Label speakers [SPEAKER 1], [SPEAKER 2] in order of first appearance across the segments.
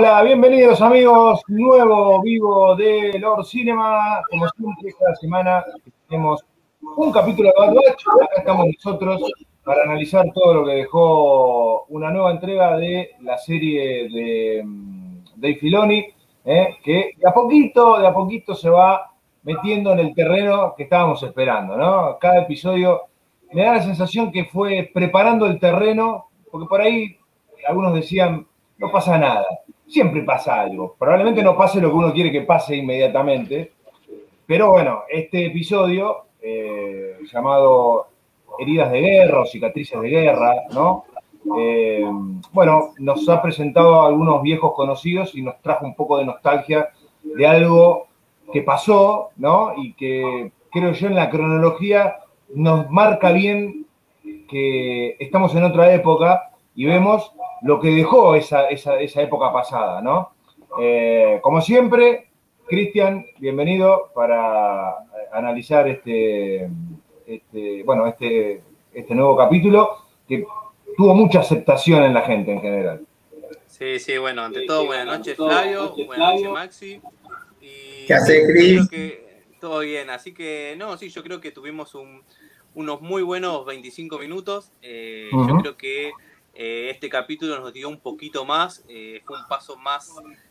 [SPEAKER 1] Hola, bienvenidos amigos, nuevo vivo de Lord Cinema. Como siempre, cada semana tenemos un capítulo de Bad Batch. Acá estamos nosotros para analizar todo lo que dejó una nueva entrega de la serie de mm, Dave Filoni, ¿eh? que de a poquito, de a poquito se va metiendo en el terreno que estábamos esperando, ¿no? Cada episodio me da la sensación que fue preparando el terreno, porque por ahí algunos decían, no pasa nada. Siempre pasa algo. Probablemente no pase lo que uno quiere que pase inmediatamente. Pero bueno, este episodio, eh, llamado Heridas de Guerra o Cicatrices de Guerra, ¿no? Eh, bueno, nos ha presentado a algunos viejos conocidos y nos trajo un poco de nostalgia de algo que pasó, ¿no? Y que creo yo en la cronología nos marca bien que estamos en otra época y vemos lo que dejó esa, época pasada, ¿no? Eh, como siempre, Cristian, bienvenido para analizar este, este, bueno, este, este nuevo capítulo que tuvo mucha aceptación en la gente en general.
[SPEAKER 2] Sí, sí, bueno, ante todo, buenas noches Flavio, buenas noches Maxi.
[SPEAKER 3] ¿Qué hace Cris?
[SPEAKER 2] Todo bien, así que no, sí, yo creo que tuvimos unos muy buenos 25 minutos. Eh, yo creo que eh, este capítulo nos dio un poquito más, eh, fue un paso más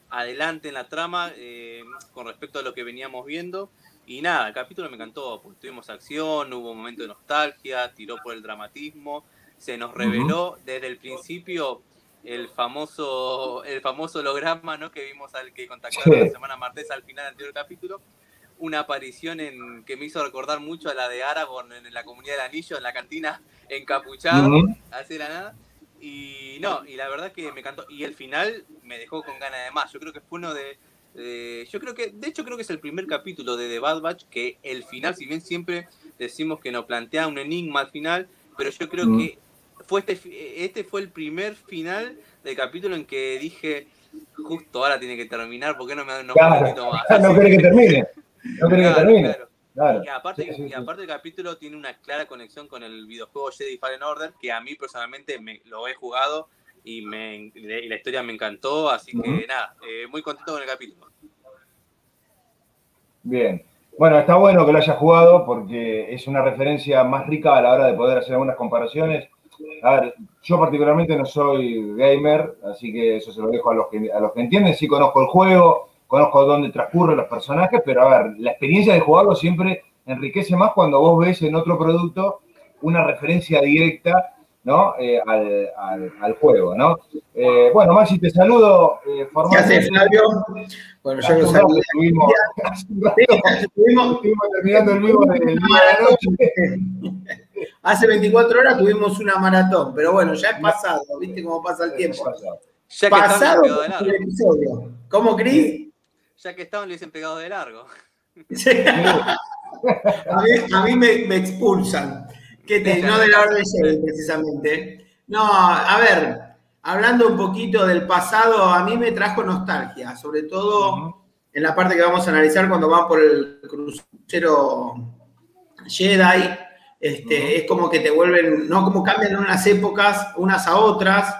[SPEAKER 2] adelante en la trama eh, con respecto a lo que veníamos viendo. Y nada, el capítulo me encantó, porque tuvimos acción, hubo un momento de nostalgia, tiró por el dramatismo, se nos reveló desde el principio el famoso, el famoso holograma ¿no? que vimos al que contactaron la semana martes al final del anterior capítulo. Una aparición en, que me hizo recordar mucho a la de Aragorn en la comunidad del anillo, en la cantina encapuchado, hace la nada. Y no, y la verdad que me encantó. Y el final me dejó con ganas de más. Yo creo que fue uno de, Yo creo que, de hecho, creo que es el primer capítulo de The Bad Batch que el final, si bien siempre decimos que nos plantea un enigma al final, pero yo creo mm. que fue este, este fue el primer final del capítulo en que dije, justo ahora tiene que terminar, ¿por qué no me dan
[SPEAKER 1] un poquito más? no quiere que termine. No quiere que termine.
[SPEAKER 2] Y, aparte, y aparte el capítulo tiene una clara conexión con el videojuego Jedi Fallen Order, que a mí personalmente me, lo he jugado y, me, la historia me encantó, así que nada, eh, muy contento con el capítulo.
[SPEAKER 1] Bien. Bueno, está bueno que lo hayas jugado porque es una referencia más rica a la hora de poder hacer algunas comparaciones. A ver, yo particularmente no soy gamer, así que eso se lo dejo a los que, a los que entienden. Sí conozco el juego, conozco dónde transcurren los personajes, pero a ver, la experiencia de jugarlo siempre enriquece más cuando vos ves en otro producto una referencia directa ¿no? Eh, al, juego, ¿no? Eh, bueno, Maxi, te saludo.
[SPEAKER 3] Eh, ¿Qué haces, Flavio? Bueno, yo lo saludo. Estuvimos,
[SPEAKER 1] estuvimos, terminando el vivo de
[SPEAKER 3] noche. Hace 24 horas tuvimos una maratón, pero bueno, ya es pasado, ¿viste cómo pasa el tiempo? Ya pasado el episodio. ¿Cómo, Cris?
[SPEAKER 2] Ya que estaban, le hubiesen pegado de largo.
[SPEAKER 3] a mí, me, expulsan. Que no de la orden precisamente. No, a ver, hablando un poquito del pasado, a mí me trajo nostalgia, sobre todo en la parte que vamos a analizar cuando van por el crucero Jedi. Este, Es como que te vuelven, ¿no? Como cambian unas épocas unas a otras,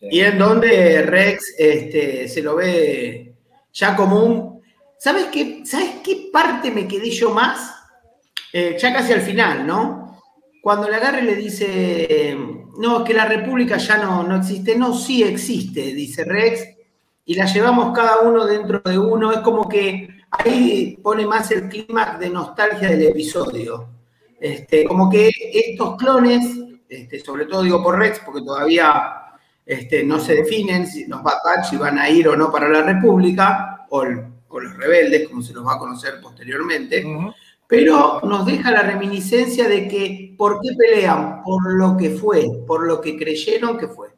[SPEAKER 3] y en donde Rex este, se lo ve ya como un... ¿Sabes qué, ¿Sabes qué parte me quedé yo más? Eh, ya casi al final, ¿no? Cuando le agarre le dice, no, que la República ya no, no existe. No, sí existe, dice Rex, y la llevamos cada uno dentro de uno. Es como que ahí pone más el clima de nostalgia del episodio. Este, como que estos clones, este, sobre todo digo por Rex, porque todavía este, no se definen si los Bad Batch van a ir o no para la República, o, los rebeldes, como se los va a conocer posteriormente, pero nos deja la reminiscencia de que por qué pelean, por lo que fue, por lo que creyeron que fue.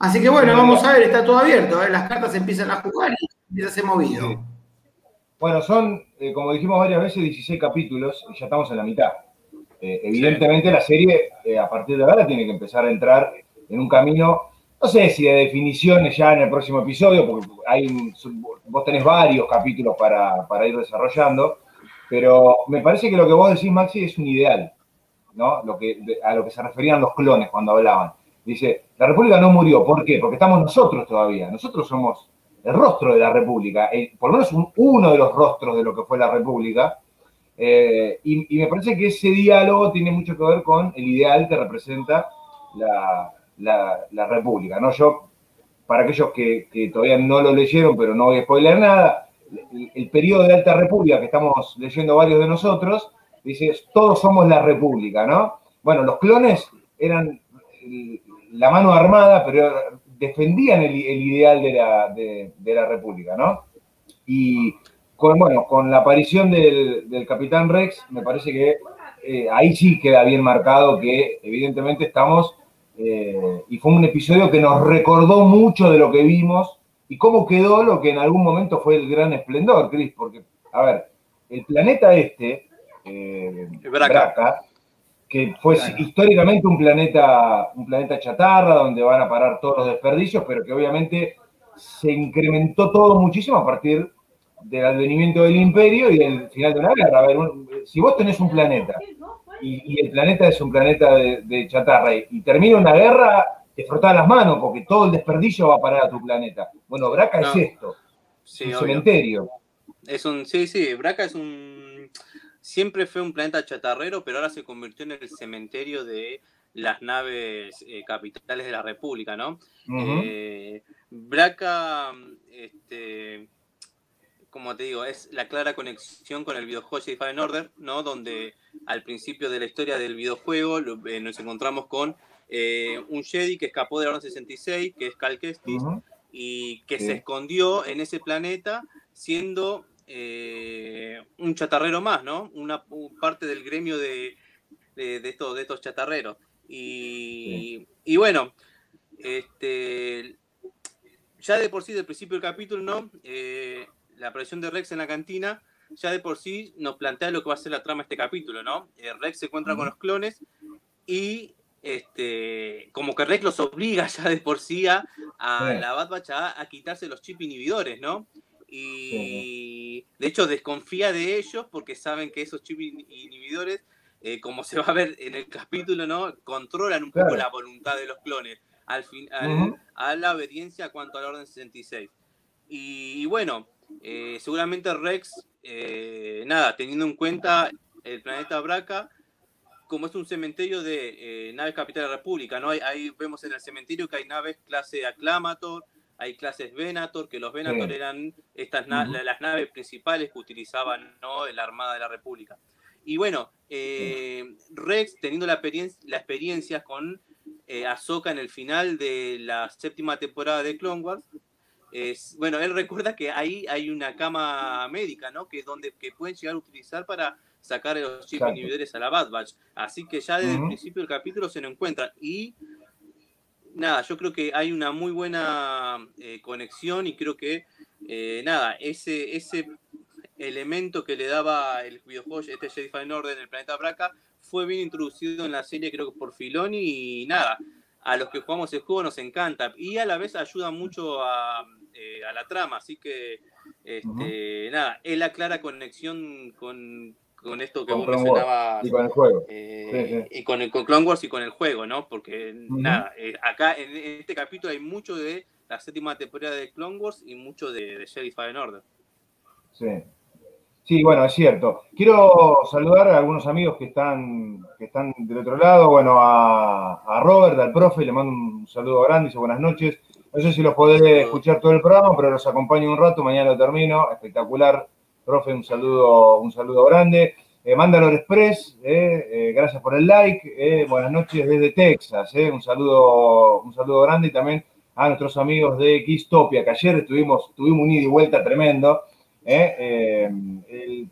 [SPEAKER 3] Así que bueno, vamos a ver, está todo abierto, ¿eh? las cartas empiezan a jugar y empieza a ser movido.
[SPEAKER 1] Bueno, son, eh, como dijimos varias veces, 16 capítulos y ya estamos en la mitad. Eh, evidentemente la serie, a partir de ahora, tiene que empezar a entrar en un camino no sé si de definiciones ya en el próximo episodio, porque hay, vos tenés varios capítulos para, ir desarrollando, pero me parece que lo que vos decís, Maxi, es un ideal, ¿no? Lo que, a lo que se referían los clones cuando hablaban. Dice, la República no murió. ¿Por qué? Porque estamos nosotros todavía. Nosotros somos el rostro de la República, por lo menos uno de los rostros de lo que fue la República. Eh, y, me parece que ese diálogo tiene mucho que ver con el ideal que representa la, República. ¿no? Yo, para aquellos que, todavía no lo leyeron, pero no voy a spoiler nada, el, el, periodo de Alta República que estamos leyendo varios de nosotros, dice, todos somos la República, ¿no? Bueno, los clones eran la mano armada, pero defendían el, ideal de la, República, ¿no? Y con, bueno, con la aparición del, Capitán Rex, me parece que eh, ahí sí queda bien marcado que evidentemente estamos, eh, y fue un episodio que nos recordó mucho de lo que vimos y cómo quedó lo que en algún momento fue el gran esplendor, Cris, porque, a ver, el planeta este, eh, Braca que fue históricamente un planeta, un planeta chatarra, donde van a parar todos los desperdicios, pero que obviamente se incrementó todo muchísimo a partir del advenimiento del imperio y del final de una guerra. A ver, si vos tenés un planeta y, el planeta es un planeta de, chatarra y, termina una guerra, te frotás las manos porque todo el desperdicio va a parar a tu planeta. Bueno, Braca es esto, un cementerio.
[SPEAKER 2] Es un, sí, sí, Braca es un siempre fue un planeta chatarrero, pero ahora se convirtió en el cementerio de las naves eh, capitales de la República, ¿no? Eh, Braca, este, como te digo, es la clara conexión con el videojuego Jedi Fallen Order, ¿no? Donde al principio de la historia del videojuego eh, nos encontramos con un Jedi que escapó de la Orden 66, que es Cal Kestis, y que se escondió en ese planeta siendo eh, un chatarrero más, ¿no? Una parte del gremio de, estos, de estos chatarreros. Y, bueno, este, ya de por sí, del principio del capítulo, ¿no? Eh, la aparición de Rex en la cantina, ya de por sí nos plantea lo que va a ser la trama de este capítulo, ¿no? Eh, Rex se encuentra con los clones y este, como que Rex los obliga ya de por sí a, la Bad Batch a, a, quitarse los chip inhibidores, ¿no? y de hecho desconfía de ellos porque saben que esos chips inhibidores, eh, como se va a ver en el capítulo, ¿no? controlan un poco la voluntad de los clones al fin, a la obediencia cuanto al orden 66. Y, bueno, eh, seguramente Rex, eh, nada, teniendo en cuenta el planeta Braca, como es un cementerio de naves capital de la República, ¿no? Ahí, vemos en el cementerio que hay naves clase Aclamator, hay clases Venator, que los Venator eran estas las naves principales que utilizaban ¿no? la Armada de la República. Y bueno, eh, Rex, teniendo la, experiencia, la experiencia con eh, Ahsoka en el final de la séptima temporada de Clone Wars, es, bueno, él recuerda que ahí hay una cama médica, ¿no? Que, donde, que pueden llegar a utilizar para sacar los chips inhibidores a la Bad Batch. Así que ya desde el principio del capítulo se lo encuentran. Y nada, yo creo que hay una muy buena eh, conexión y creo que, eh, nada, ese, ese elemento que le daba el videojuego, este Jedi Fallen Order en el planeta Braca, fue bien introducido en la serie, creo que por Filoni, y nada, a los que jugamos el juego nos encanta. Y a la vez ayuda mucho a, eh, la trama, así que, este, nada, es la clara conexión con, con esto que vos mencionabas.
[SPEAKER 1] Y con el juego.
[SPEAKER 2] Eh, y con, el, con Clone Wars y con el juego, ¿no? Porque, nada, eh, acá en, este capítulo hay mucho de la séptima temporada de Clone Wars y mucho de, de Jedi Fallen Order.
[SPEAKER 1] Sí. Sí, bueno, es cierto. Quiero saludar a algunos amigos que están, que están del otro lado. Bueno, a, a Robert, al profe, le mando un saludo grande, dice buenas noches. No sé si los podés escuchar todo el programa, pero los acompaño un rato, mañana lo termino. Espectacular Profe, un saludo, un saludo grande. Eh, Mandalor Express, eh, eh, gracias por el like. buenas noches desde Texas. un, saludo, un saludo grande y también a nuestros amigos de Xtopia, que ayer estuvimos, tuvimos un ida y vuelta tremendo.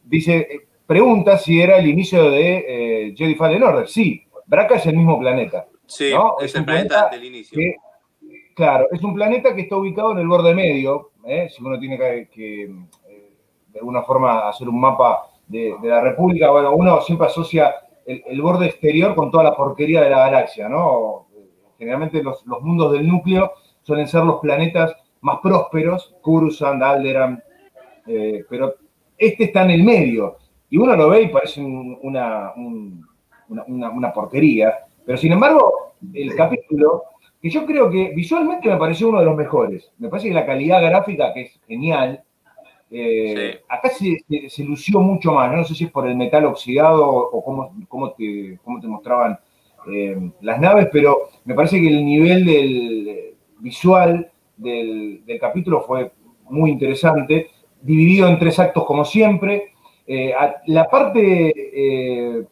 [SPEAKER 1] dice, pregunta si era el inicio de Jedi Fallen Order. Sí, Braca es el mismo planeta.
[SPEAKER 2] Sí, es, el planeta, del inicio.
[SPEAKER 1] Claro, es un planeta que está ubicado en el borde medio. si uno tiene que de alguna forma hacer un mapa de, la República, bueno, uno siempre asocia el, borde exterior con toda la porquería de la galaxia, ¿no? Generalmente los, mundos del núcleo suelen ser los planetas más prósperos, Coruscant, Alderan, eh, pero este está en el medio, y uno lo ve y parece una, una, porquería, pero sin embargo, el capítulo que yo creo que visualmente me pareció uno de los mejores. Me parece que la calidad gráfica, que es genial, eh, acá se, lució mucho más. No sé si es por el metal oxidado o cómo, cómo, te, cómo te mostraban eh, las naves, pero me parece que el nivel del visual del, capítulo fue muy interesante, dividido en tres actos como siempre. Eh, la parte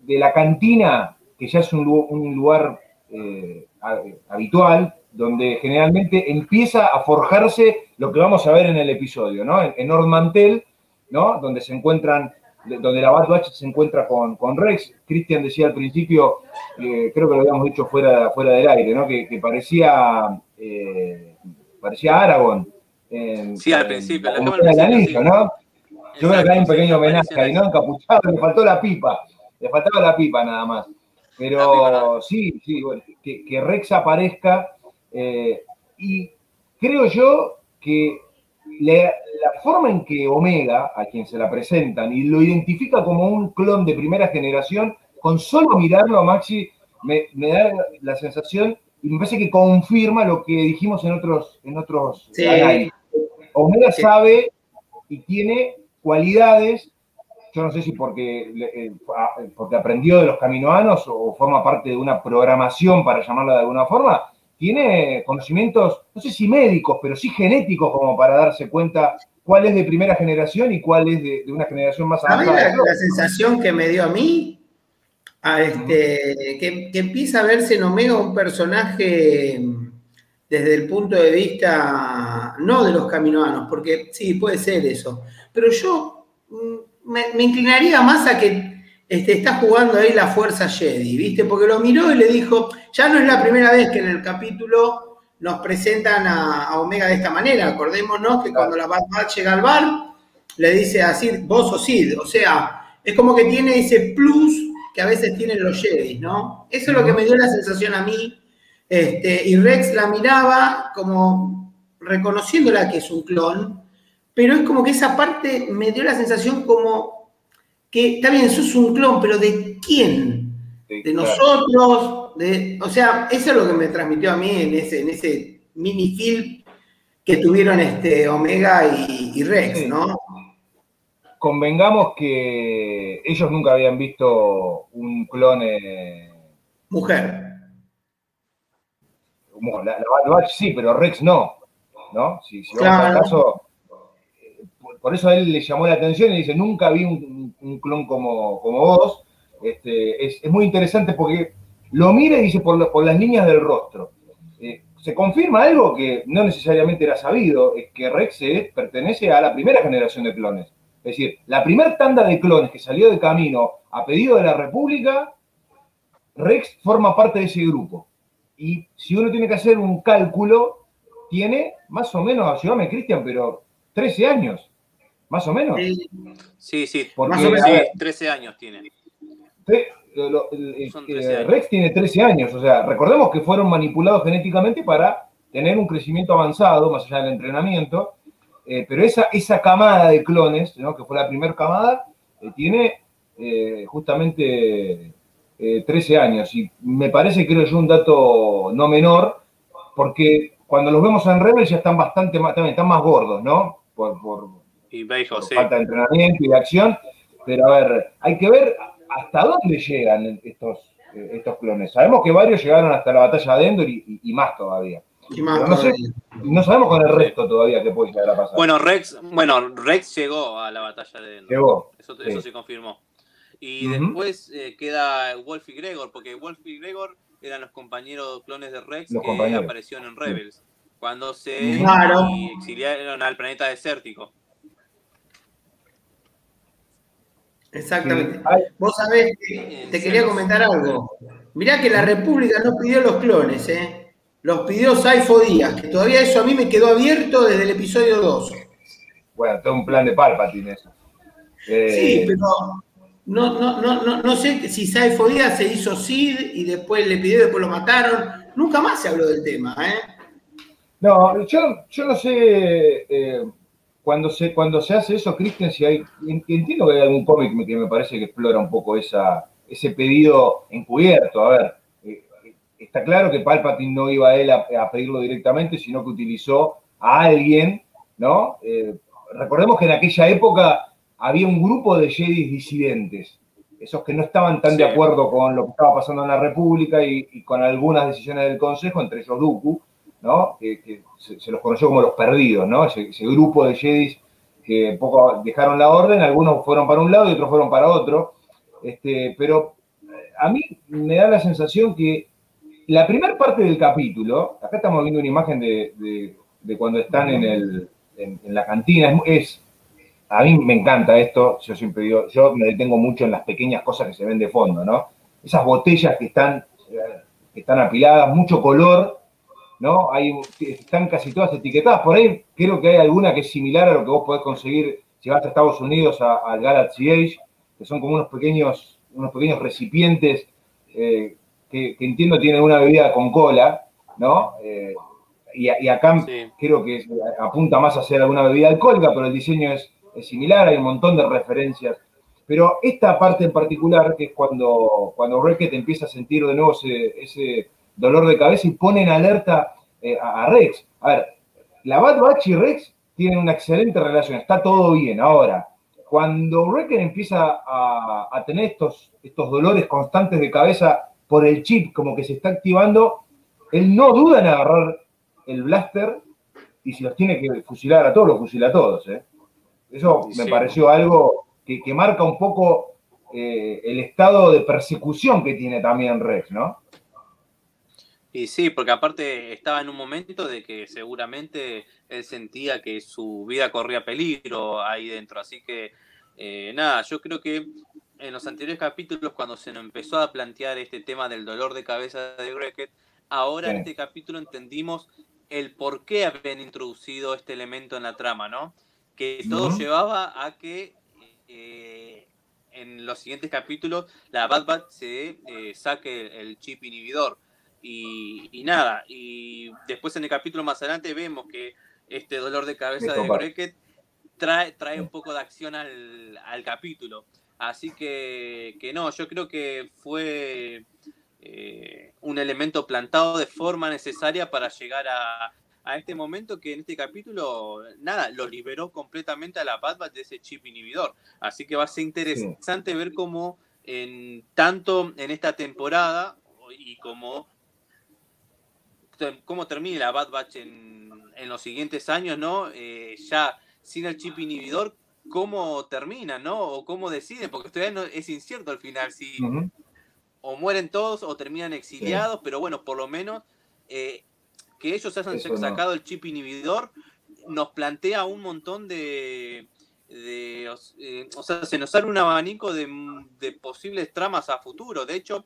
[SPEAKER 1] de la cantina, que ya es un, un lugar habitual, donde generalmente empieza a forjarse lo que vamos a ver en el episodio, ¿no? En, en Mantel, ¿no? Donde se encuentran, donde la Bad Batch se encuentra con, con Rex. Christian decía al principio, eh, creo que lo habíamos dicho fuera, fuera del aire, ¿no? Que, parecía, eh, parecía Aragón.
[SPEAKER 2] sí, al principio.
[SPEAKER 1] Como el anillo, ¿no? Yo creo que hay un pequeño homenaje ahí, ¿no? Encapuchado, le faltó la pipa. Le faltaba la pipa nada más. Pero sí, sí, que, Rex aparezca. Eh, y creo yo que la, forma en que Omega, a quien se la presentan, y lo identifica como un clon de primera generación, con solo mirarlo a Maxi, me, da la sensación, y me parece que confirma lo que dijimos en otros, en otros Omega sabe y tiene cualidades yo no sé si porque, eh, porque aprendió de los caminoanos o forma parte de una programación, para llamarla de alguna forma, tiene conocimientos, no sé si médicos, pero sí genéticos como para darse cuenta cuál es de primera generación y cuál es de, una generación más
[SPEAKER 3] avanzada. A mí la, sensación que me dio a mí, a este, que, que, empieza a verse en Omega un personaje desde el punto de vista, no de los caminoanos, porque sí, puede ser eso, pero yo me, inclinaría más a que este, está jugando ahí la fuerza Jedi, ¿viste? Porque lo miró y le dijo, ya no es la primera vez que en el capítulo nos presentan a, Omega de esta manera. Acordémonos que cuando la Bad Batch llega al bar, le dice a Sid, vos o Sid. O sea, es como que tiene ese plus que a veces tienen los Jedi, ¿no? Eso es lo que me dio la sensación a mí. Este, y Rex la miraba como reconociéndola que es un clon, pero es como que esa parte me dio la sensación como que, está bien, sos un clon, pero ¿de quién? de nosotros, de, o sea, eso es lo que me transmitió a mí en ese, en ese mini film que tuvieron este Omega y, Rex, ¿no?
[SPEAKER 1] Convengamos que ellos nunca habían visto un clon
[SPEAKER 3] mujer.
[SPEAKER 1] La, la, sí, pero Rex no, ¿no? Si, si vamos al caso, por eso a él le llamó la atención y dice, nunca vi un, clon como, como vos. Este, es, muy interesante porque lo mira y dice por, las líneas del rostro. Eh, se confirma algo que no necesariamente era sabido, es que Rex pertenece a la primera generación de clones. Es decir, la primera tanda de clones que salió de camino a pedido de la República, Rex forma parte de ese grupo. Y si uno tiene que hacer un cálculo, tiene más o menos, ayúdame Cristian, pero 13 años. Más o menos.
[SPEAKER 2] Sí, sí, más o menos, 13 años tiene.
[SPEAKER 1] Rex tiene 13 años, o sea, recordemos que fueron manipulados genéticamente para tener un crecimiento avanzado, más allá del entrenamiento, eh, pero esa, esa camada de clones, que fue la primera camada, eh, tiene eh, justamente 13 años, y me parece, creo yo, un dato no menor, porque cuando los vemos en Rebels ya están bastante más, también están más gordos, ¿no? Por, por,
[SPEAKER 2] y sí.
[SPEAKER 1] Falta de entrenamiento y de acción. Pero a ver, hay que ver hasta dónde llegan estos, eh, estos clones. Sabemos que varios llegaron hasta la batalla de Endor y, más todavía. no, sabemos con el resto todavía qué puede llegar a pasar.
[SPEAKER 2] Bueno, Rex, bueno, Rex llegó a la batalla de Endor. Llegó. Eso, eso se confirmó. Y después eh, queda Wolf y Gregor, porque Wolf y Gregor eran los compañeros clones de Rex que aparecieron en Rebels. Cuando se exiliaron al planeta desértico.
[SPEAKER 3] Exactamente. Vos sabés que te quería comentar algo. Mirá que la República no pidió los clones, ¿eh? Los pidió Saifo Díaz, que todavía eso a mí me quedó abierto desde el episodio 2.
[SPEAKER 1] Bueno, todo un plan de Palpatine eso.
[SPEAKER 3] Eh, sí, pero no, no, no, no, sé si Saifo Díaz se hizo Sid y después le pidió y después lo mataron. Nunca más se habló del tema, ¿eh?
[SPEAKER 1] No, yo, yo no sé. Eh, cuando se, cuando se hace eso, Christian, si hay, entiendo que hay algún cómic que me parece que explora un poco esa, ese pedido encubierto. A ver, eh, está claro que Palpatine no iba a él a, pedirlo directamente, sino que utilizó a alguien, ¿no? Eh, recordemos que en aquella época había un grupo de Jedi disidentes, esos que no estaban tan de acuerdo con lo que estaba pasando en la República y, con algunas decisiones del Consejo, entre ellos Dooku, ¿no? Que, se, los conoció como los perdidos, ¿no? Ese, grupo de Jedi que poco dejaron la orden, algunos fueron para un lado y otros fueron para otro. Este, pero eh, a mí me da la sensación que la primera parte del capítulo, acá estamos viendo una imagen de, cuando están en, el, en, la cantina, es, a mí me encanta esto, yo siempre digo, yo me detengo mucho en las pequeñas cosas que se ven de fondo, ¿no? Esas botellas que están, eh, que están apiladas, mucho color, ¿no? Hay, están casi todas etiquetadas. Por ahí creo que hay alguna que es similar a lo que vos podés conseguir si vas a Estados Unidos al Galaxy Age, que son como unos pequeños, unos pequeños recipientes eh, que, entiendo tienen una bebida con cola, ¿no? Eh, y, acá creo que apunta más a ser alguna bebida alcohólica, pero el diseño es, similar, hay un montón de referencias. Pero esta parte en particular, que es cuando, cuando empieza a sentir de nuevo ese dolor de cabeza y pone en alerta eh, a, Rex. A ver, la Bad Batch y Rex tienen una excelente relación, está todo bien. Ahora, cuando Wrecker empieza a, tener estos, estos dolores constantes de cabeza por el chip, como que se está activando, él no duda en agarrar el blaster y si los tiene que fusilar a todos, los fusila a todos. ¿eh? Eso me pareció algo que, marca un poco eh, el estado de persecución que tiene también Rex, ¿no?
[SPEAKER 2] Y sí, porque aparte estaba en un momento de que seguramente él sentía que su vida corría peligro ahí dentro. Así que, eh, nada, yo creo que en los anteriores capítulos, cuando se nos empezó a plantear este tema del dolor de cabeza de Grecket, ahora en este capítulo entendimos el por qué habían introducido este elemento en la trama, ¿no? Que todo llevaba a que eh, en los siguientes capítulos la Bad Bat se eh, saque el chip inhibidor y, nada, y después en el capítulo más adelante vemos que este dolor de cabeza de Breckett trae, trae un poco de acción al, capítulo. Así que, que, no, yo creo que fue eh, un elemento plantado de forma necesaria para llegar a, este momento que en este capítulo, nada, lo liberó completamente a la Bad Batch de ese chip inhibidor. Así que va a ser interesante ver cómo en tanto en esta temporada y como cómo termine la Bad Batch en, los siguientes años, ¿no? Eh, ya sin el chip inhibidor, ¿cómo termina, ¿no? O cómo deciden, porque todavía no, es incierto al final si o mueren todos o terminan exiliados, pero bueno, por lo menos eh, que ellos hayan sacado el chip inhibidor nos plantea un montón de, eh, o sea, se nos sale un abanico de, de, posibles tramas a futuro. De hecho,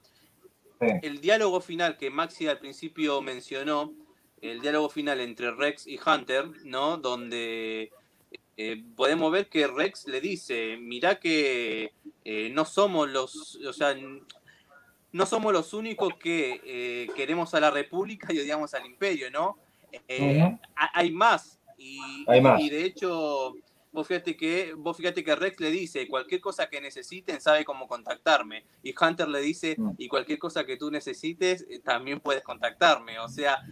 [SPEAKER 2] el diálogo final que Maxi al principio mencionó, el diálogo final entre Rex y Hunter, ¿no? Donde eh, podemos ver que Rex le dice, mirá que eh, no somos los, o sea, no somos los únicos que eh, queremos a la República y odiamos al Imperio, ¿no? Hay más. hay más. Y de hecho, vos fíjate que, vos fíjate que Rex le dice, cualquier cosa que necesiten sabe cómo contactarme. Y Hunter le dice, mm. y cualquier cosa que tú necesites, eh, también puedes contactarme. O sea,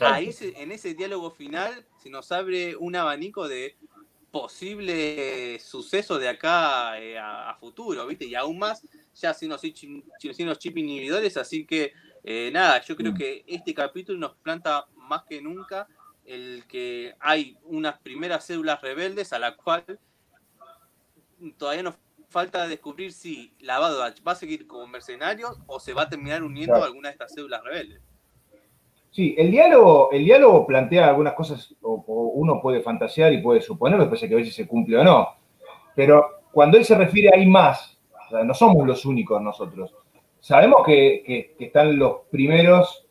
[SPEAKER 2] ahí en ese diálogo final se nos abre un abanico de posibles sucesos de acá eh, a, futuro, ¿viste? Y aún más, ya sin los, sin los chip inhibidores, así que eh, nada, yo creo mm. que este capítulo nos planta más que nunca el que hay unas primeras células rebeldes a la cual todavía nos falta descubrir si la va a seguir como mercenarios o se va a terminar uniendo a alguna de estas células rebeldes.
[SPEAKER 1] Sí, el diálogo, el diálogo plantea algunas cosas, o, uno puede fantasear y puede suponer, después hay que ver si se cumple o no. Pero cuando él se refiere a hay más, no somos los únicos nosotros. Sabemos que están los primeros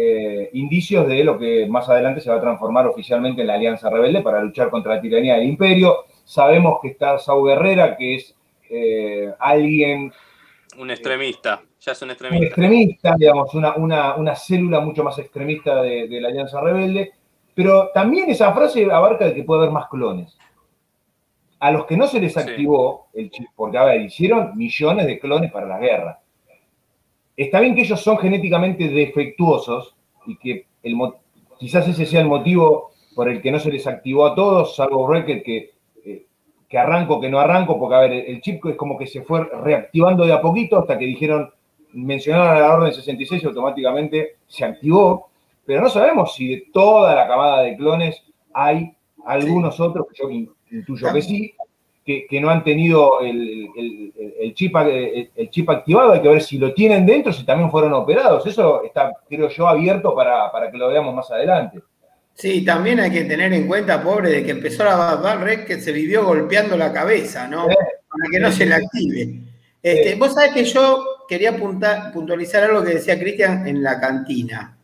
[SPEAKER 1] eh, indicios de lo que más adelante se va a transformar oficialmente en la Alianza Rebelde para luchar contra la tiranía del imperio. Sabemos que está Sau Guerrera, que es eh, alguien...
[SPEAKER 2] Un extremista, ya es un extremista.
[SPEAKER 1] Un extremista, digamos, una, célula mucho más extremista de, la Alianza Rebelde. Pero también esa frase abarca de que puede haber más clones. A los que no se les activó el chip, porque a ver, hicieron millones de clones para la guerra está bien que ellos son genéticamente defectuosos y que el, quizás ese sea el motivo por el que no se les activó a todos, salvo Wrecker que, eh, que arranco, que no arranco, porque a ver, el chip es como que se fue reactivando de a poquito hasta que dijeron, mencionaron a la orden 66 y automáticamente se activó, pero no sabemos si de toda la camada de clones hay algunos otros, que yo intuyo que sí, que, no han tenido el, chip, el, chip activado, hay que ver si lo tienen dentro, si también fueron operados. Eso está, creo yo, abierto para, que lo veamos más adelante.
[SPEAKER 3] Sí, también hay que tener en cuenta, pobre, de que empezó la Bad Red que se vivió golpeando la cabeza, ¿no? Para que no se le active. Este, vos sabés que yo quería puntualizar algo que decía Cristian en la cantina.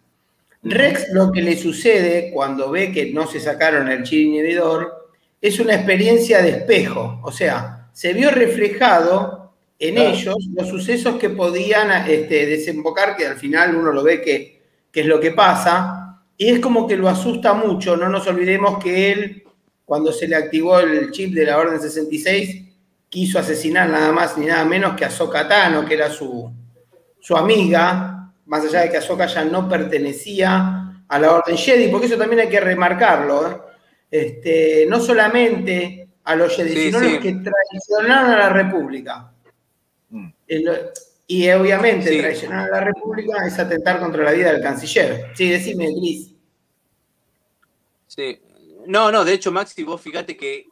[SPEAKER 3] Rex lo que le sucede cuando ve que no se sacaron el chip inhibidor es una experiencia de espejo, o sea, se vio reflejado en ellos los sucesos que podían este, desembocar, que al final uno lo ve que, es lo que pasa, y es como que lo asusta mucho, no nos olvidemos que él, cuando se le activó el chip de la Orden 66, quiso asesinar nada más ni nada menos que a Sokatano, que era su, su amiga, más allá de que Ahsoka ya no pertenecía a la Orden Jedi, porque eso también hay que remarcarlo, ¿eh? Este, no solamente a los Jedi, sino los que traicionaron a la República. Mm. y obviamente traicionar a la República es atentar contra la vida del canciller. Sí, decime, Gris.
[SPEAKER 2] Sí. No, no, de hecho, Maxi, vos fíjate que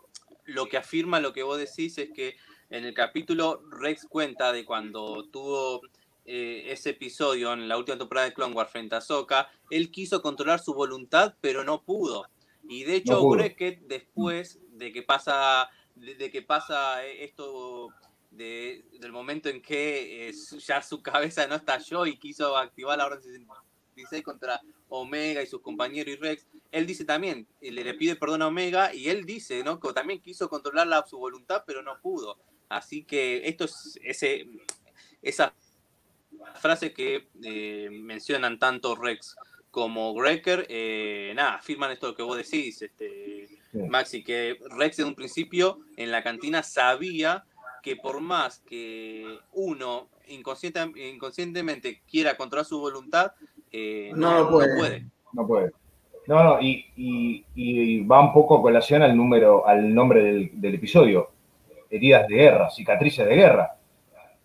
[SPEAKER 2] lo que afirma lo que vos decís es que en el capítulo Rex cuenta de cuando tuvo eh, ese episodio en la última temporada de Clone Wars frente a Soka, él quiso controlar su voluntad, pero no pudo. Y de hecho, no después de que pasa, de, que pasa esto del momento en que eh, ya su cabeza no estalló y quiso activar la Orden 66 contra Omega y sus compañeros y Rex, él dice también, le, le pide perdón a Omega y él dice, ¿no? Que también quiso controlar su voluntad, pero no pudo. Así que esto es ese, esa frase que eh, mencionan tanto Rex como Greker, eh, nada, afirman esto que vos decís, este, Maxi, que Rex en un principio en la cantina sabía que por más que uno inconscientemente quiera controlar su voluntad, eh, no, puede.
[SPEAKER 1] no, puede. No No, y, va un poco a colación al número, al nombre del, episodio. Heridas de guerra, cicatrices de guerra.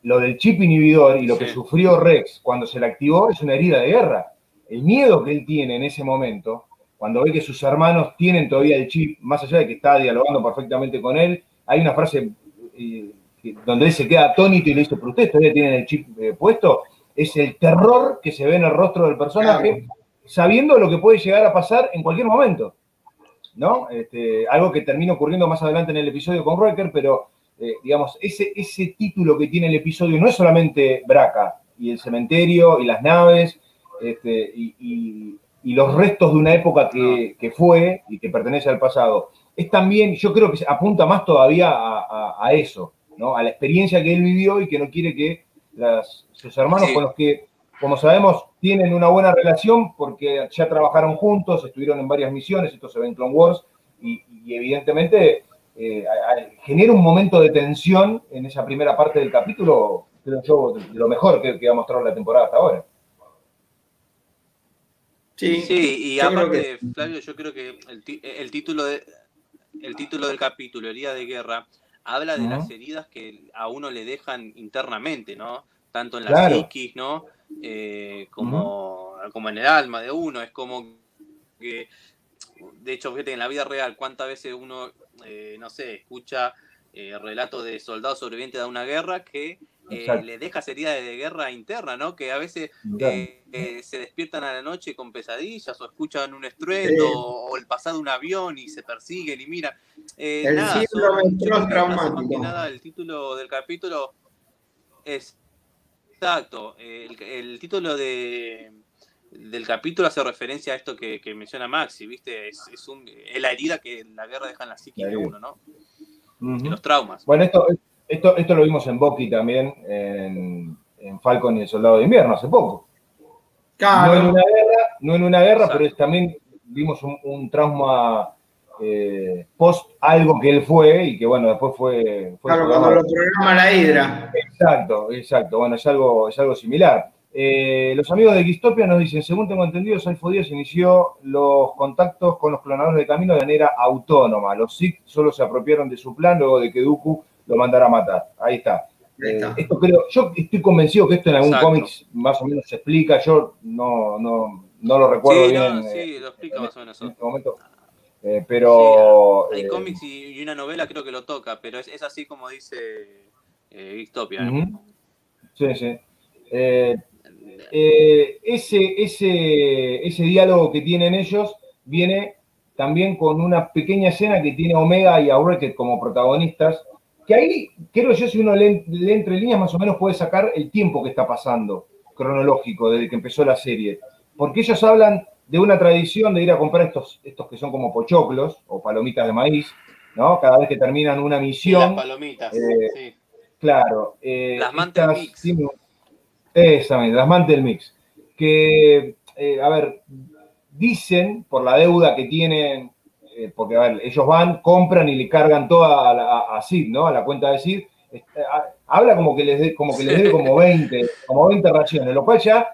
[SPEAKER 1] Lo del chip inhibidor y lo que sufrió Rex cuando se le activó es una herida de guerra el miedo que él tiene en ese momento, cuando ve que sus hermanos tienen todavía el chip, más allá de que está dialogando perfectamente con él, hay una frase eh, donde él se queda atónito y le dice, pero ustedes todavía tienen el chip eh, puesto, es el terror que se ve en el rostro del personaje, sabiendo lo que puede llegar a pasar en cualquier momento. ¿No? Este, algo que termina ocurriendo más adelante en el episodio con Rocker, pero eh, digamos, ese, ese título que tiene el episodio no es solamente Braca y el cementerio y las naves este, y, los restos de una época que, fue y que pertenece al pasado. Es también, yo creo que apunta más todavía a, eso, ¿no? a la experiencia que él vivió y que no quiere que sus hermanos con los que, como sabemos, tienen una buena relación porque ya trabajaron juntos, estuvieron en varias misiones, esto se ve en Clone Wars, y, evidentemente eh, genera un momento de tensión en esa primera parte del capítulo, creo yo, de lo mejor que, que ha mostrado la temporada hasta ahora.
[SPEAKER 2] Sí, y aparte, Flavio, yo creo que el, título de, el título del capítulo, Herida de Guerra, habla de las heridas que a uno le dejan internamente, ¿no? Tanto en la psiquis, ¿no? Eh, como, como en el alma de uno. Es como que, de hecho, fíjate, en la vida real, cuántas veces uno, eh, no sé, escucha eh, relatos de soldados sobrevivientes de una guerra que eh, le dejas heridas de guerra interna, ¿no? Que a veces eh, eh, se despiertan a la noche con pesadillas o escuchan un estruendo o el pasado de un avión y se persiguen y miran. el nada, nada, el título del capítulo es exacto. El, título de, del capítulo hace referencia a esto que, menciona Maxi, ¿viste? Es, la herida que la guerra deja en la psique de uno, ¿no? los traumas.
[SPEAKER 1] Bueno, esto, esto, esto lo vimos en Bucky también, en, Falcon y el Soldado de Invierno, hace poco. No en una guerra, no en una guerra pero también vimos un, trauma eh, post algo que él fue y que bueno, después fue...
[SPEAKER 3] claro, cuando lo programa la hidra.
[SPEAKER 1] Exacto, exacto. Bueno, es algo, es algo similar. Eh, los amigos de Gistopia nos dicen, según tengo entendido, Saifo Díaz inició los contactos con los clonadores de camino de manera autónoma. Los Sith solo se apropiaron de su plan luego de que Dooku lo mandara a matar. Ahí está. Eh, esto creo, yo estoy convencido que esto en algún cómic más o menos se explica. Yo no, no, no lo recuerdo bien.
[SPEAKER 2] sí, eh, lo explica más o menos. En este
[SPEAKER 1] momento. pero.
[SPEAKER 2] hay cómics y, una novela creo que lo toca, pero es, así como dice Gistopia.
[SPEAKER 1] Sí, sí. Eh, ese, ese, ese diálogo que tienen ellos viene también con una pequeña escena que tiene Omega y Aureket como protagonistas, que ahí creo yo si uno lee, entre líneas más o menos puede sacar el tiempo que está pasando cronológico desde que empezó la serie, porque ellos hablan de una tradición de ir a comprar estos, estos que son como pochoclos o palomitas de maíz, ¿no? Cada vez que terminan una misión.
[SPEAKER 2] las palomitas, eh, sí.
[SPEAKER 1] Claro. Eh,
[SPEAKER 2] las mantas
[SPEAKER 1] Exactamente, las Mantel Mix. Que, eh, a ver, dicen por la deuda que tienen, eh, porque a ver, ellos van, compran y le cargan toda a, a, Sid, ¿no? A la cuenta de Sid. Este, habla como que les, como que les debe como 20, como 20 raciones, lo cual ya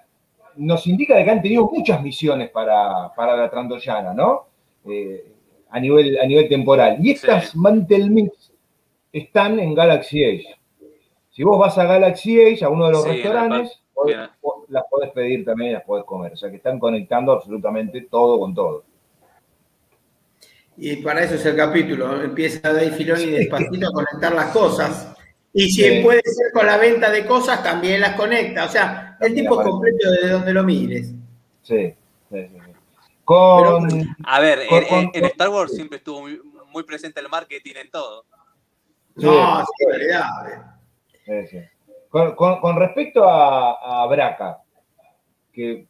[SPEAKER 1] nos indica de que han tenido muchas misiones para, la Trandoyana, ¿no? Eh, a, nivel, a nivel temporal. Y estas Mantel Mix están en Galaxy Age. Si vos vas a Galaxy Age, a uno de los restaurantes, las podés pedir también y las podés comer. O sea que están conectando absolutamente todo con todo.
[SPEAKER 3] Y para eso es el capítulo. Empieza Dave Filoni despacito a conectar las cosas. Y si puede ser con la venta de cosas, también las conecta. O sea, el tipo es completo de donde lo mires.
[SPEAKER 1] Sí, sí, sí. Con,
[SPEAKER 2] a ver, en, Star Wars siempre estuvo muy, presente el marketing en todo.
[SPEAKER 3] No, sí, verdad.
[SPEAKER 1] Con, respecto a, Braca, que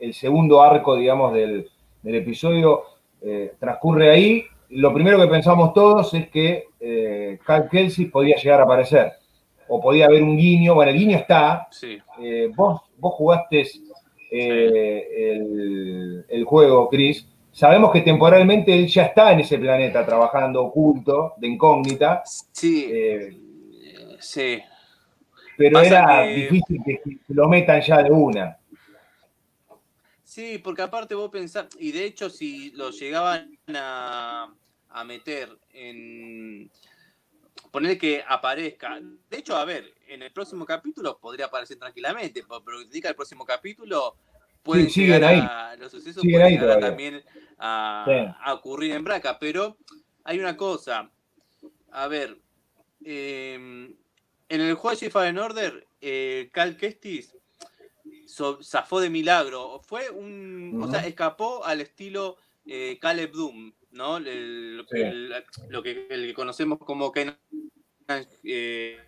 [SPEAKER 1] el segundo arco, digamos, del, episodio eh, transcurre ahí, lo primero que pensamos todos es que eh, Cal Kelsey podía llegar a aparecer, o podía haber un guiño, bueno, el guiño está, eh, vos, vos jugaste el, el, juego, Chris, sabemos que temporalmente él ya está en ese planeta trabajando oculto, de incógnita.
[SPEAKER 2] Sí. Sí.
[SPEAKER 1] Pero era difícil que lo metan ya de una.
[SPEAKER 2] Sí, porque aparte vos pensás, y de hecho si lo llegaban a, meter en... Poner que aparezca. De hecho, a ver, en el próximo capítulo podría aparecer tranquilamente, pero indica el próximo capítulo pueden llegar a, los sucesos pueden también a, ocurrir en Braca, pero hay una cosa, a ver, eh, en el juego de Fallen Order, eh, Cal Kestis zafó de milagro. Fue un. O sea, escapó al estilo eh, Caleb Doom, ¿no? lo, que, conocemos como Kanan. Eh,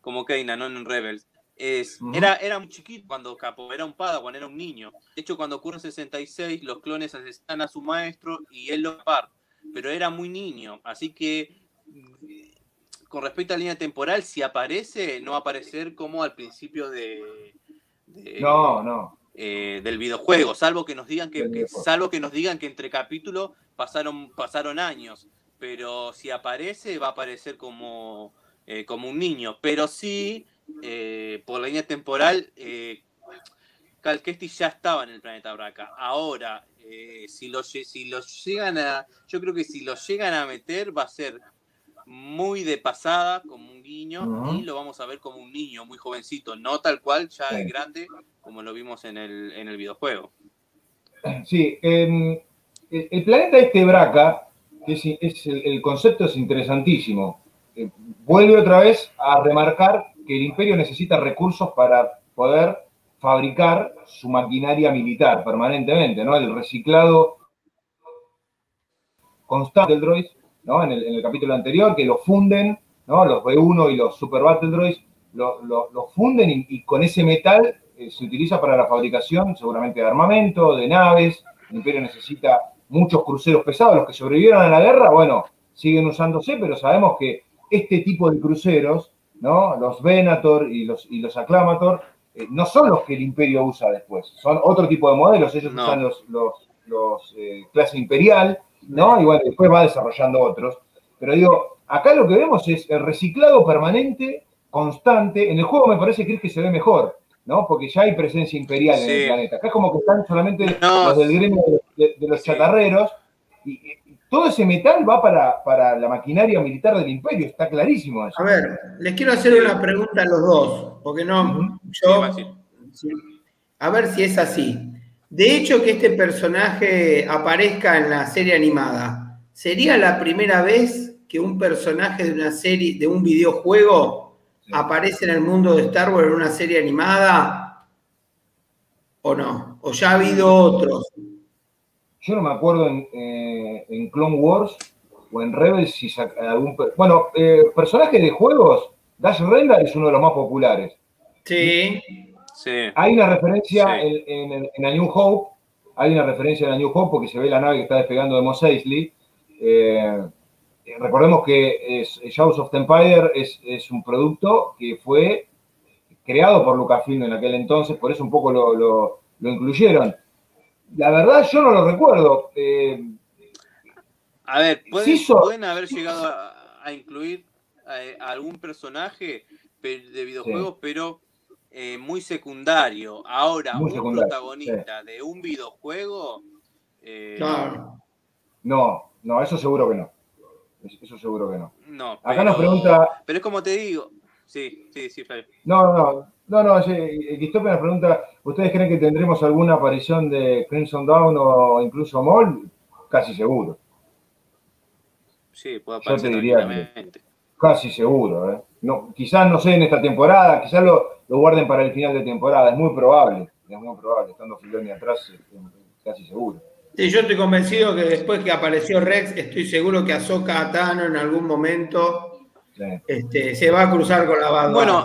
[SPEAKER 2] como Kanan, ¿no? En Rebels. Es, era, era muy chiquito cuando escapó, era un cuando era un niño. De hecho, cuando ocurre en 66, los clones asesinan a su maestro y él lo parte, pero era muy niño, así que con respecto a la línea temporal, si aparece, no va a aparecer como al principio de.
[SPEAKER 1] No, no.
[SPEAKER 2] Eh, del videojuego, salvo que nos digan que, salvo que nos digan que entre capítulos pasaron, pasaron años. Pero si aparece, va a aparecer como, eh, como un niño. Pero sí, eh, por la línea temporal, Cal Kestis ya estaba en el planeta Braca. Ahora, si lo, si lo llegan a. Yo creo que si lo llegan a meter, va a ser muy de pasada, como un guiño, y lo vamos a ver como un niño muy jovencito, no tal cual ya es grande como lo vimos en el, en el videojuego.
[SPEAKER 1] Sí, el, planeta este Braca, es, el, concepto es interesantísimo. Eh, vuelve otra vez a remarcar que el imperio necesita recursos para poder fabricar su maquinaria militar permanentemente, ¿no? El reciclado constante del droid en el, capítulo anterior, que lo funden, ¿no? Los B1 y los Super Battle Droids lo, funden y, con ese metal eh, se utiliza para la fabricación seguramente de armamento, de naves. El Imperio necesita muchos cruceros pesados. Los que sobrevivieron a la guerra, bueno, siguen usándose, pero sabemos que este tipo de cruceros, ¿no? Los Venator y los, y los Acclamator, eh, no son los que el Imperio usa después. Son otro tipo de modelos. Ellos usan los, los, eh, clase imperial, ¿no? Igual después va desarrollando otros. Pero digo, acá lo que vemos es el reciclado permanente, constante. En el juego me parece que es que se ve mejor. ¿no? Porque ya hay presencia imperial en el planeta. Acá es como que están solamente los del gremio de, los chatarreros y, todo ese metal va para, para, la maquinaria militar del imperio, está clarísimo eso.
[SPEAKER 3] A ver, les quiero hacer una pregunta a los dos, porque no, yo, a ver si es así. De hecho, que este personaje aparezca en la serie animada, ¿sería la primera vez que un personaje de una serie, de un videojuego, aparece en el mundo de Star Wars en una serie animada? ¿O no? ¿O ya ha habido otros?
[SPEAKER 1] Yo no me acuerdo en, eh, Clone Wars o en Rebels si algún. Bueno, eh, personaje de juegos, Dash Rendar es uno de los más populares.
[SPEAKER 3] Sí.
[SPEAKER 1] Sí. Hay una referencia en, la New Hope, hay una referencia en la New Hope porque se ve la nave que está despegando de Mos Eisley. Eh, recordemos que es, Shadows of the Empire es, un producto que fue creado por Lucasfilm en aquel entonces, por eso un poco lo, incluyeron. La verdad yo no lo recuerdo. Eh,
[SPEAKER 2] a ver, ¿pueden, haber llegado a, incluir a, algún personaje de videojuegos, pero eh, muy secundario. Ahora, un protagonista de un videojuego.
[SPEAKER 1] Eh, no, no, eso seguro que no. Eso seguro que no.
[SPEAKER 2] No, Acá nos pregunta. Pero es como te digo. Sí, sí, sí, Flavio.
[SPEAKER 1] No, no, no, no. Cristóbal nos pregunta: ¿Ustedes creen que tendremos alguna aparición de Crimson Dawn o incluso Moll? Casi seguro.
[SPEAKER 2] Sí, puede aparecer. Yo te diría
[SPEAKER 1] casi seguro. ¿eh? No, quizás no sé en esta temporada, quizás lo, lo, guarden para el final de temporada. Es muy probable. Es muy probable. Estando Filoni atrás, casi seguro.
[SPEAKER 3] Sí, yo estoy convencido que después que apareció Rex, estoy seguro que Ahsoka Tano en algún momento este, se va a cruzar con la banda.
[SPEAKER 2] Bueno,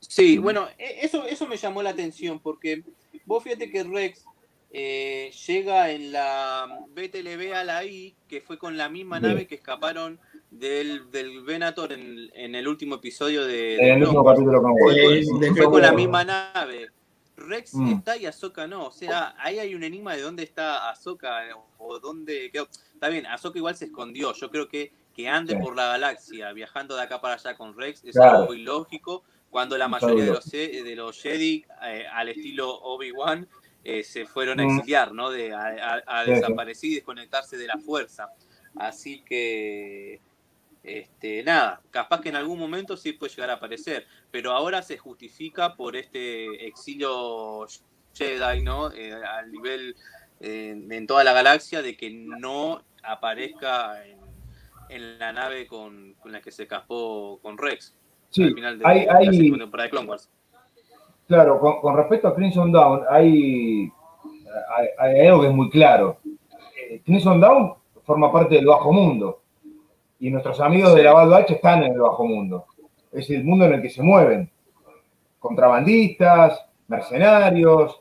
[SPEAKER 2] sí, bueno, e, eso, eso me llamó la atención porque vos fíjate que Rex eh, llega en la BTLB a la I, que fue con la misma nave que escaparon del, del Venator en, el último episodio de.
[SPEAKER 1] En el último capítulo con
[SPEAKER 2] Fue con la misma nave. Rex mm. está y Ahsoka no. O sea, ahí hay un enigma de dónde está Ahsoka o dónde quedó. Está bien, Ahsoka igual se escondió. Yo creo que que ande por la galaxia viajando de acá para allá con Rex es algo muy lógico. Cuando la mayoría de los, de los Jedi, eh, al estilo Obi-Wan, eh, se fueron a mm. exiliar, ¿no? De, a, desaparecer y desconectarse de la fuerza. Así que este, nada, capaz que en algún momento sí puede llegar a aparecer, pero ahora se justifica por este exilio Jedi, ¿no? Eh, al nivel eh, en toda la galaxia de que no aparezca en, la nave con, la que se escapó con Rex.
[SPEAKER 1] Sí, al final de, hay, la de Clone Wars. Claro, con, respecto a Crimson Dawn, hay, hay, algo que es muy claro. Eh, Crimson Dawn forma parte del bajo mundo y nuestros amigos de la Batch están en el bajo mundo. Es el mundo en el que se mueven. Contrabandistas, mercenarios,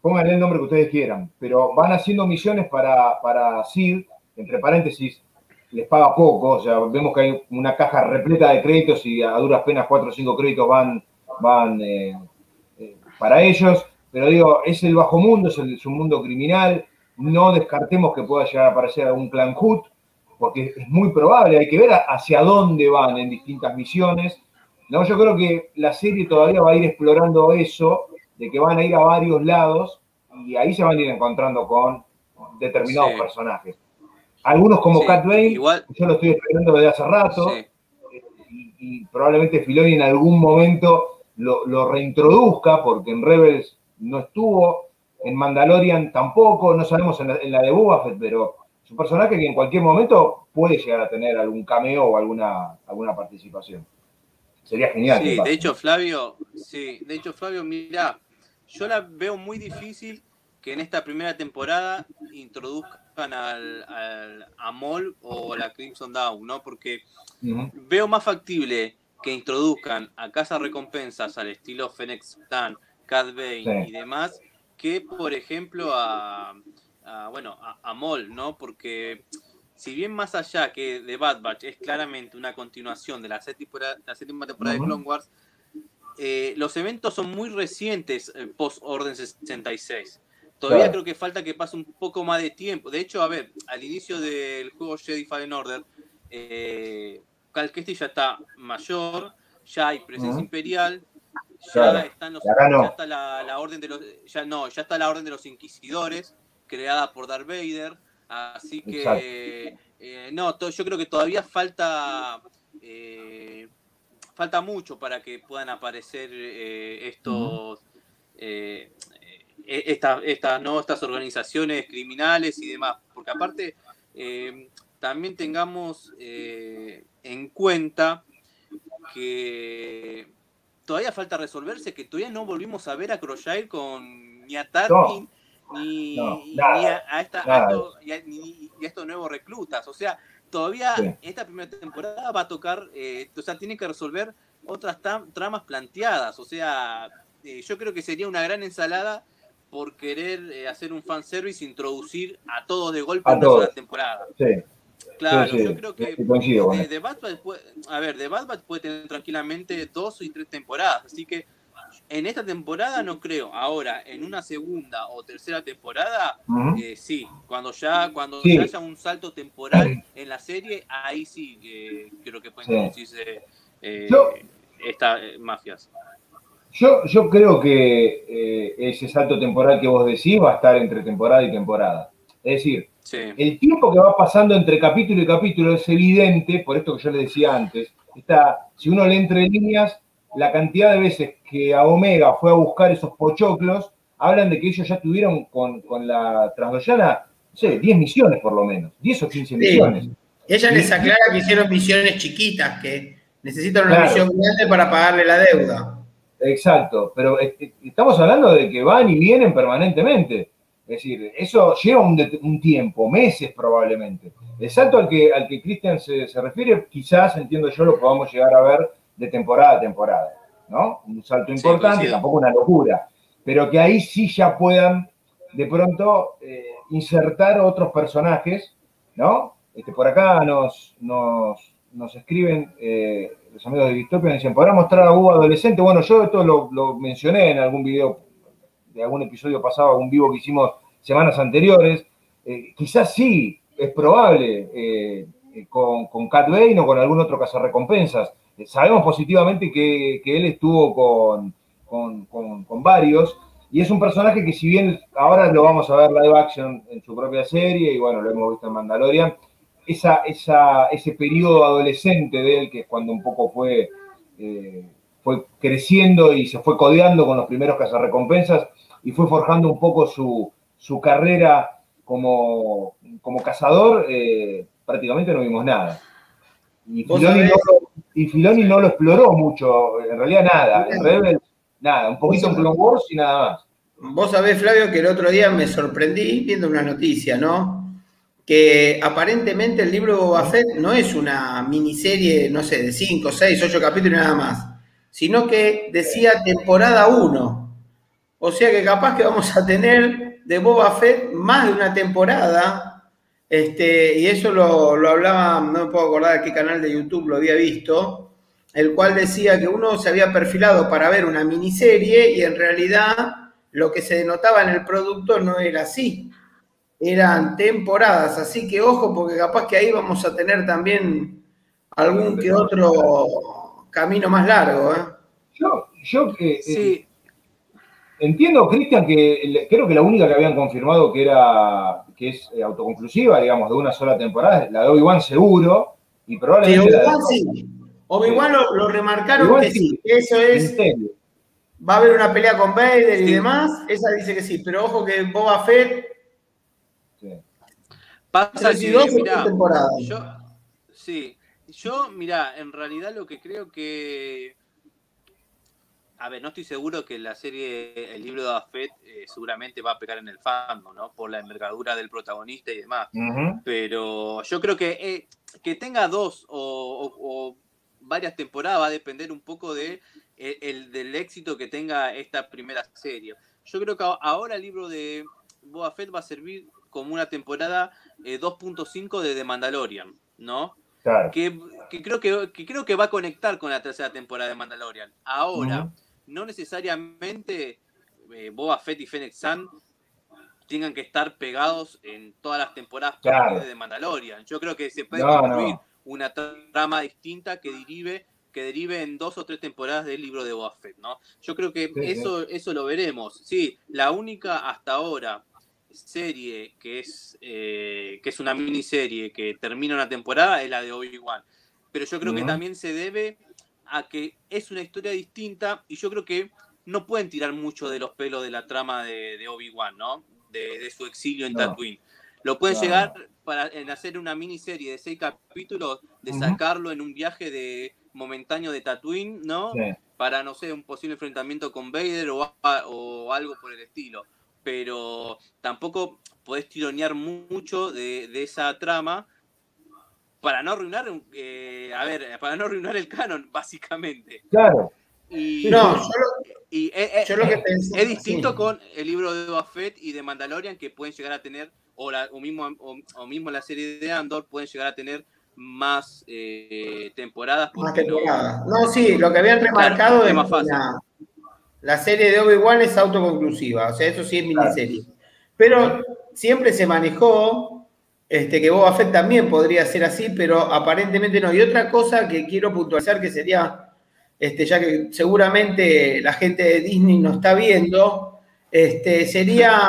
[SPEAKER 1] pónganle el nombre que ustedes quieran, pero van haciendo misiones para, para SID, entre paréntesis, les paga poco, o sea, vemos que hay una caja repleta de créditos y a duras penas cuatro o cinco créditos van, van eh, eh, para ellos, pero digo, es el bajo mundo, es, es, un mundo criminal, no descartemos que pueda llegar a aparecer algún clan Hood, porque es muy probable, hay que ver hacia dónde van en distintas misiones. No, yo creo que la serie todavía va a ir explorando eso, de que van a ir a varios lados y ahí se van a ir encontrando con determinados personajes. Algunos como Cat Bane, yo lo estoy esperando desde hace rato, y, probablemente Filoni en algún momento lo, reintroduzca, porque en Rebels no estuvo, en Mandalorian tampoco, no sabemos en la, en la de Boba Fett, pero un personaje que en cualquier momento puede llegar a tener algún cameo o alguna, alguna participación. Sería genial.
[SPEAKER 2] Sí, de hecho, Flavio, sí, de hecho, Flavio, mira, yo la veo muy difícil que en esta primera temporada introduzcan al, al a Mol o la Crimson Dawn, ¿no? Porque veo más factible que introduzcan a Casa Recompensas al estilo Fenix Tan, Cat Bane y demás, que por ejemplo a, bueno, a, Mol, ¿no? Porque si bien más allá que de Bad Batch es claramente una continuación de la séptima, temporada de Clone Wars, eh, los eventos son muy recientes eh, post Orden 66. Todavía creo que falta que pase un poco más de tiempo. De hecho, a ver, al inicio del juego Jedi Fallen Order, eh, Cal Kestis ya está mayor, ya hay presencia imperial, ya, están los, ya está la, orden de los ya no, ya está la orden de los inquisidores creada por Darth Vader, así que eh, no, yo creo que todavía falta eh, falta mucho para que puedan aparecer eh, estos e, estas, ¿no? estas organizaciones criminales y demás, porque aparte también tengamos en cuenta que todavía falta resolverse, que todavía no volvimos a ver a Crochet con ni a Tarkin ni, a, estos nuevos reclutas. O sea, todavía esta primera temporada va a tocar, eh, o sea, tiene que resolver otras tramas planteadas. O sea, eh, yo creo que sería una gran ensalada por querer eh, hacer un fanservice, introducir a todos de golpe en una sola temporada. Claro, yo creo que de, Bad Batman puede, a ver, de Bad puede tener tranquilamente dos y tres temporadas, así que en esta temporada no creo. Ahora, en una segunda o tercera temporada, eh, sí. Cuando ya, cuando haya un salto temporal en la serie, ahí sí creo que pueden introducirse eh, estas eh, mafias.
[SPEAKER 1] Yo, yo creo que ese salto temporal que vos decís va a estar entre temporada y temporada. Es decir, el tiempo que va pasando entre capítulo y capítulo es evidente, por esto que yo le decía antes, está, si uno lee entre líneas, la cantidad de veces que a Omega fue a buscar esos pochoclos, hablan de que ellos ya tuvieron con, la Transdoyana, no sé, 10 misiones por lo menos, 10 o 15 misiones.
[SPEAKER 3] Ella les aclara que hicieron misiones chiquitas, que necesitan una misión grande para pagarle la deuda.
[SPEAKER 1] Exacto, pero eh, estamos hablando de que van y vienen permanentemente. Es decir, eso lleva un, tiempo, meses probablemente. El salto al que, al que Cristian se, refiere, quizás, entiendo yo, lo podamos llegar a ver de temporada a temporada, ¿no? Un salto importante, tampoco una locura, pero que ahí sí ya puedan de pronto eh, insertar otros personajes, ¿no? Este, por acá nos, nos, escriben eh, los amigos de Distopia, dicen, ¿podrá mostrar a Hugo adolescente? Bueno, yo esto lo, lo mencioné en algún video de algún episodio pasado, algún vivo que hicimos semanas anteriores. Eh, quizás sí, es probable, eh, eh, con, con Cat Bane o con algún otro cazarrecompensas. Sabemos positivamente que, él estuvo con, con, varios, y es un personaje que si bien ahora lo vamos a ver live action en su propia serie, y bueno, lo hemos visto en Mandalorian, esa, esa, ese periodo adolescente de él, que es cuando un poco fue, fue creciendo y se fue codeando con los primeros cazarrecompensas, y fue forjando un poco su, su carrera como, como cazador, eh, prácticamente no vimos nada. Y Filoni, no, lo exploró mucho, en realidad nada. En nada, un poquito en Clone Wars y nada más.
[SPEAKER 3] Vos sabés, Flavio, que el otro día me sorprendí viendo una noticia, ¿no? Que aparentemente el libro Boba Fett no es una miniserie, no sé, de 5, 6, 8 capítulos y nada más, sino que decía temporada 1. O sea que capaz que vamos a tener de Boba Fett más de una temporada. Este, y eso lo, hablaba, no me puedo acordar de qué canal de YouTube lo había visto, el cual decía que uno se había perfilado para ver una miniserie y en realidad lo que se denotaba en el producto no era así. Eran temporadas, así que ojo, porque capaz que ahí vamos a tener también algún que otro camino más largo. ¿eh?
[SPEAKER 1] Yo, yo que eh, sí. Entiendo, Cristian, que creo que la única que habían confirmado que era que es eh, autoconclusiva, digamos, de una sola temporada, la de Obi-Wan seguro, y probablemente.
[SPEAKER 3] Obi-Wan sí. Obi-Wan lo, remarcaron que sí, eso es. Va a haber una pelea con Vader y demás, esa dice que sí, pero ojo que Boba Fett.
[SPEAKER 2] Sí. Pasa que, mirá, yo, sí, yo, mira, en realidad lo que creo que a ver, no estoy seguro que la serie, el libro de Afet, eh, seguramente va a pegar en el fandom, ¿no? Por la envergadura del protagonista y demás. Pero yo creo que eh, que tenga dos o, varias temporadas va a depender un poco de, eh, el, del éxito que tenga esta primera serie. Yo creo que ahora el libro de Boba Fett va a servir como una temporada 2.5 de The Mandalorian, ¿no? Claro. Que, creo que, creo que va a conectar con la tercera temporada de Mandalorian. Ahora, no necesariamente eh, Boba Fett y Fennec Sun tengan que estar pegados en todas las temporadas de Mandalorian. Yo creo que se puede construir una trama distinta que derive que derive en dos o tres temporadas del libro de Boba Fett, ¿no? Yo creo que eso, eso lo veremos. Sí, la única hasta ahora serie que es, eh, que es una miniserie que termina una temporada es la de Obi-Wan. Pero yo creo que también se debe a que es una historia distinta y yo creo que no pueden tirar mucho de los pelos de la trama de, Obi-Wan, ¿no? De, su exilio en Tatooine. Lo pueden llegar para en hacer una miniserie de seis capítulos, de sacarlo en un viaje de momentáneo de Tatooine, ¿no? Para, no sé, un posible enfrentamiento con Vader o, o algo por el estilo pero tampoco podés tironear mucho de, esa trama para no arruinar, eh, a ver, para no arruinar el canon, básicamente.
[SPEAKER 1] Claro.
[SPEAKER 2] Y, no, y, es, distinto con el libro de Boba y de Mandalorian que pueden llegar a tener, o, la, o mismo, o, mismo la serie de Andor, pueden llegar a tener más eh, temporadas.
[SPEAKER 3] Más temporadas. No, sí, lo que habían remarcado es más fácil. La serie de Obi-Wan es autoconclusiva, o sea, eso sí es miniserie. Pero siempre se manejó este, que Boba Fett también podría ser así, pero aparentemente no. Y otra cosa que quiero puntualizar que sería, este, ya que seguramente la gente de Disney nos está viendo, este, sería,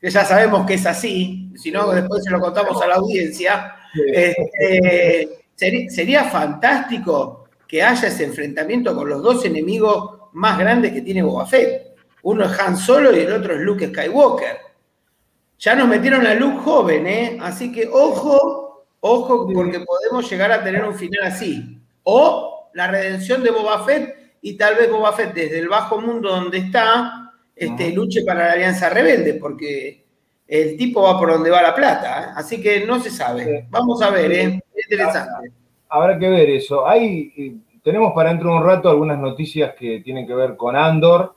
[SPEAKER 3] que ya sabemos que es así, si no después se lo contamos a la audiencia, este, sería, sería fantástico que haya ese enfrentamiento con los dos enemigos más grandes que tiene Boba Fett. Uno es Han Solo y el otro es Luke Skywalker. Ya nos metieron a Luke joven, ¿eh? Así que ojo, ojo, porque podemos llegar a tener un final así. O la redención de Boba Fett y tal vez Boba Fett desde el bajo mundo donde está este, luche para la Alianza Rebelde, porque el tipo va por donde va la plata. ¿eh? Así que no se sabe. Vamos a ver, ¿eh? interesante.
[SPEAKER 1] Habrá que ver eso. Hay tenemos para dentro de un rato algunas noticias que tienen que ver con Andor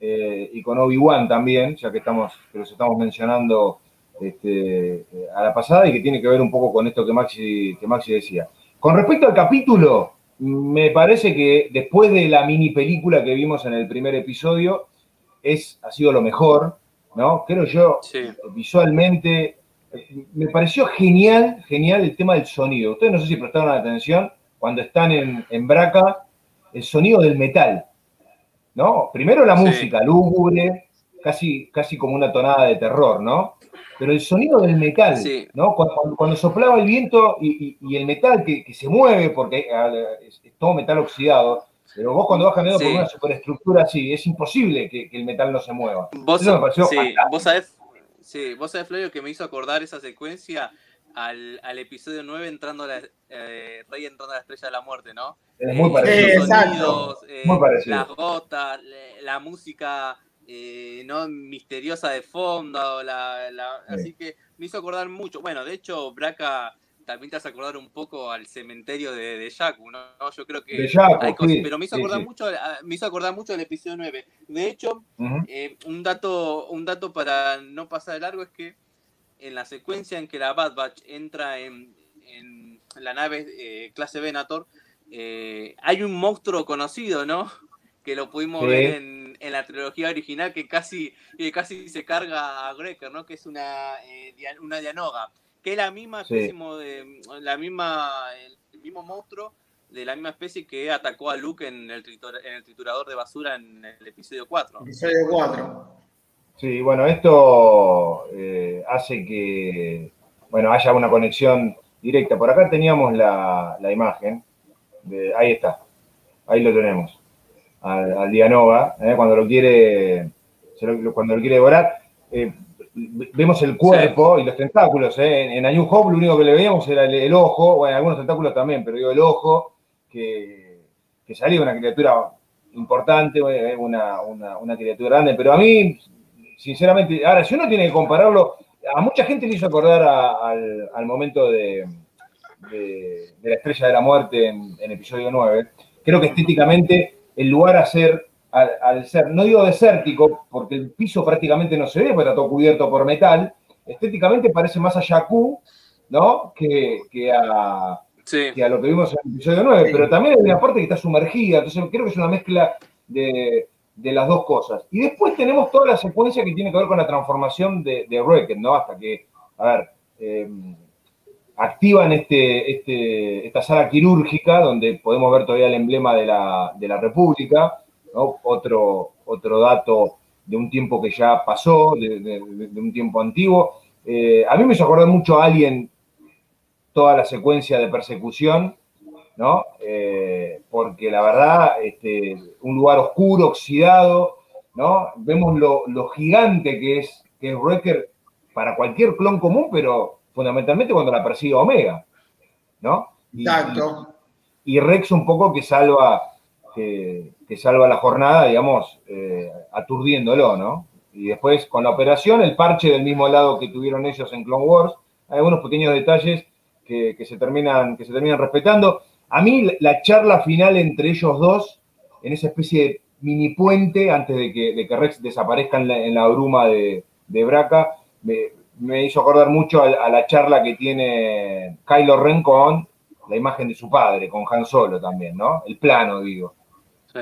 [SPEAKER 1] eh, y con Obi-Wan también, ya que estamos, que los estamos mencionando este, a la pasada y que tiene que ver un poco con esto que Maxi, que Maxi decía. Con respecto al capítulo, me parece que después de la mini película que vimos en el primer episodio, es, ha sido lo mejor, ¿no? Creo yo, visualmente, me pareció genial, genial el tema del sonido. Ustedes no sé si prestaron atención, cuando están en, Braca, el sonido del metal, ¿no? Primero la música, lúgubre, casi, casi como una tonada de terror, ¿no? Pero el sonido del metal, ¿no? Cuando, soplaba el viento y, el metal que, se mueve, porque es, todo metal oxidado, pero vos cuando vas caminando por una superestructura así, es imposible que, el metal no se mueva.
[SPEAKER 2] Vos, Eso me pareció sí, vos sabés, sí, vos sabés, Flavio, que me hizo acordar esa secuencia al, al episodio 9 entrando a la, eh, Rey entrando a la estrella de la muerte, ¿no?
[SPEAKER 1] Es muy parecido.
[SPEAKER 2] Los sonidos, eh, muy parecido. las gotas, la música eh, ¿no? misteriosa de fondo, la, así que me hizo acordar mucho. Bueno, de hecho, Braca también te hace acordar un poco al cementerio de, de Yaku, ¿no? Yo creo que hay cosas, pero me hizo acordar mucho, me hizo acordar mucho del episodio 9. De hecho, un dato, un dato para no pasar de largo es que en la secuencia en que la Bad Batch entra en, la nave eh, clase Venator, eh, hay un monstruo conocido, ¿no? Que lo pudimos ver en, la trilogía original que casi, casi se carga a Greker, ¿no? Que es una, eh, una Dianoga. Que es la misma especie de, la misma, el mismo monstruo de la misma especie que atacó a Luke en el, en el triturador de basura en el episodio 4.
[SPEAKER 3] Episodio 4.
[SPEAKER 1] Sí, bueno, esto eh, hace que bueno, haya una conexión directa. Por acá teníamos la, imagen. De, ahí está. Ahí lo tenemos. Al, al Dianova, eh, cuando lo quiere cuando lo quiere devorar. Eh, vemos el cuerpo y los tentáculos. En, en Hope lo único que le veíamos era el, ojo, bueno, algunos tentáculos también, pero digo el ojo, que, que salía una criatura importante, una, una criatura grande. Pero a mí sinceramente, ahora, si uno tiene que compararlo, a mucha gente le hizo acordar al, momento de, la estrella de la muerte en, episodio 9. Creo que estéticamente el lugar a ser, al, ser, no digo desértico, porque el piso prácticamente no se ve, porque está todo cubierto por metal, estéticamente parece más a Jakku, ¿no? Que, a, a lo que vimos en el episodio 9, pero también hay una parte que está sumergida, entonces creo que es una mezcla de, de las dos cosas. Y después tenemos toda la secuencia que tiene que ver con la transformación de, de ¿no? Hasta que, a ver, em, activan este, este, esta sala quirúrgica donde podemos ver todavía el emblema de la, de la República, otro, otro dato de un tiempo que ya pasó, de, un tiempo antiguo. Eh, a mí me hizo acordar mucho a alguien toda la secuencia de persecución, ¿no? Eh, porque la verdad, este, un lugar oscuro, oxidado, ¿no? Vemos lo, gigante que es, que es para cualquier clon común, pero fundamentalmente cuando la persigue Omega, ¿no?
[SPEAKER 3] Exacto.
[SPEAKER 1] Y, Rex un poco que salva, que, salva la jornada, digamos, eh, aturdiéndolo, ¿no? Y después con la operación, el parche del mismo lado que tuvieron ellos en Clone Wars, hay algunos pequeños detalles que, se, terminan, que se terminan respetando. A mí la charla final entre ellos dos, en esa especie de mini puente, antes de que, Rex desaparezca en la, bruma de, de Braca, me, hizo acordar mucho a, la charla que tiene Kylo Ren con la imagen de su padre, con Han Solo también, ¿no? El plano, digo. Sí.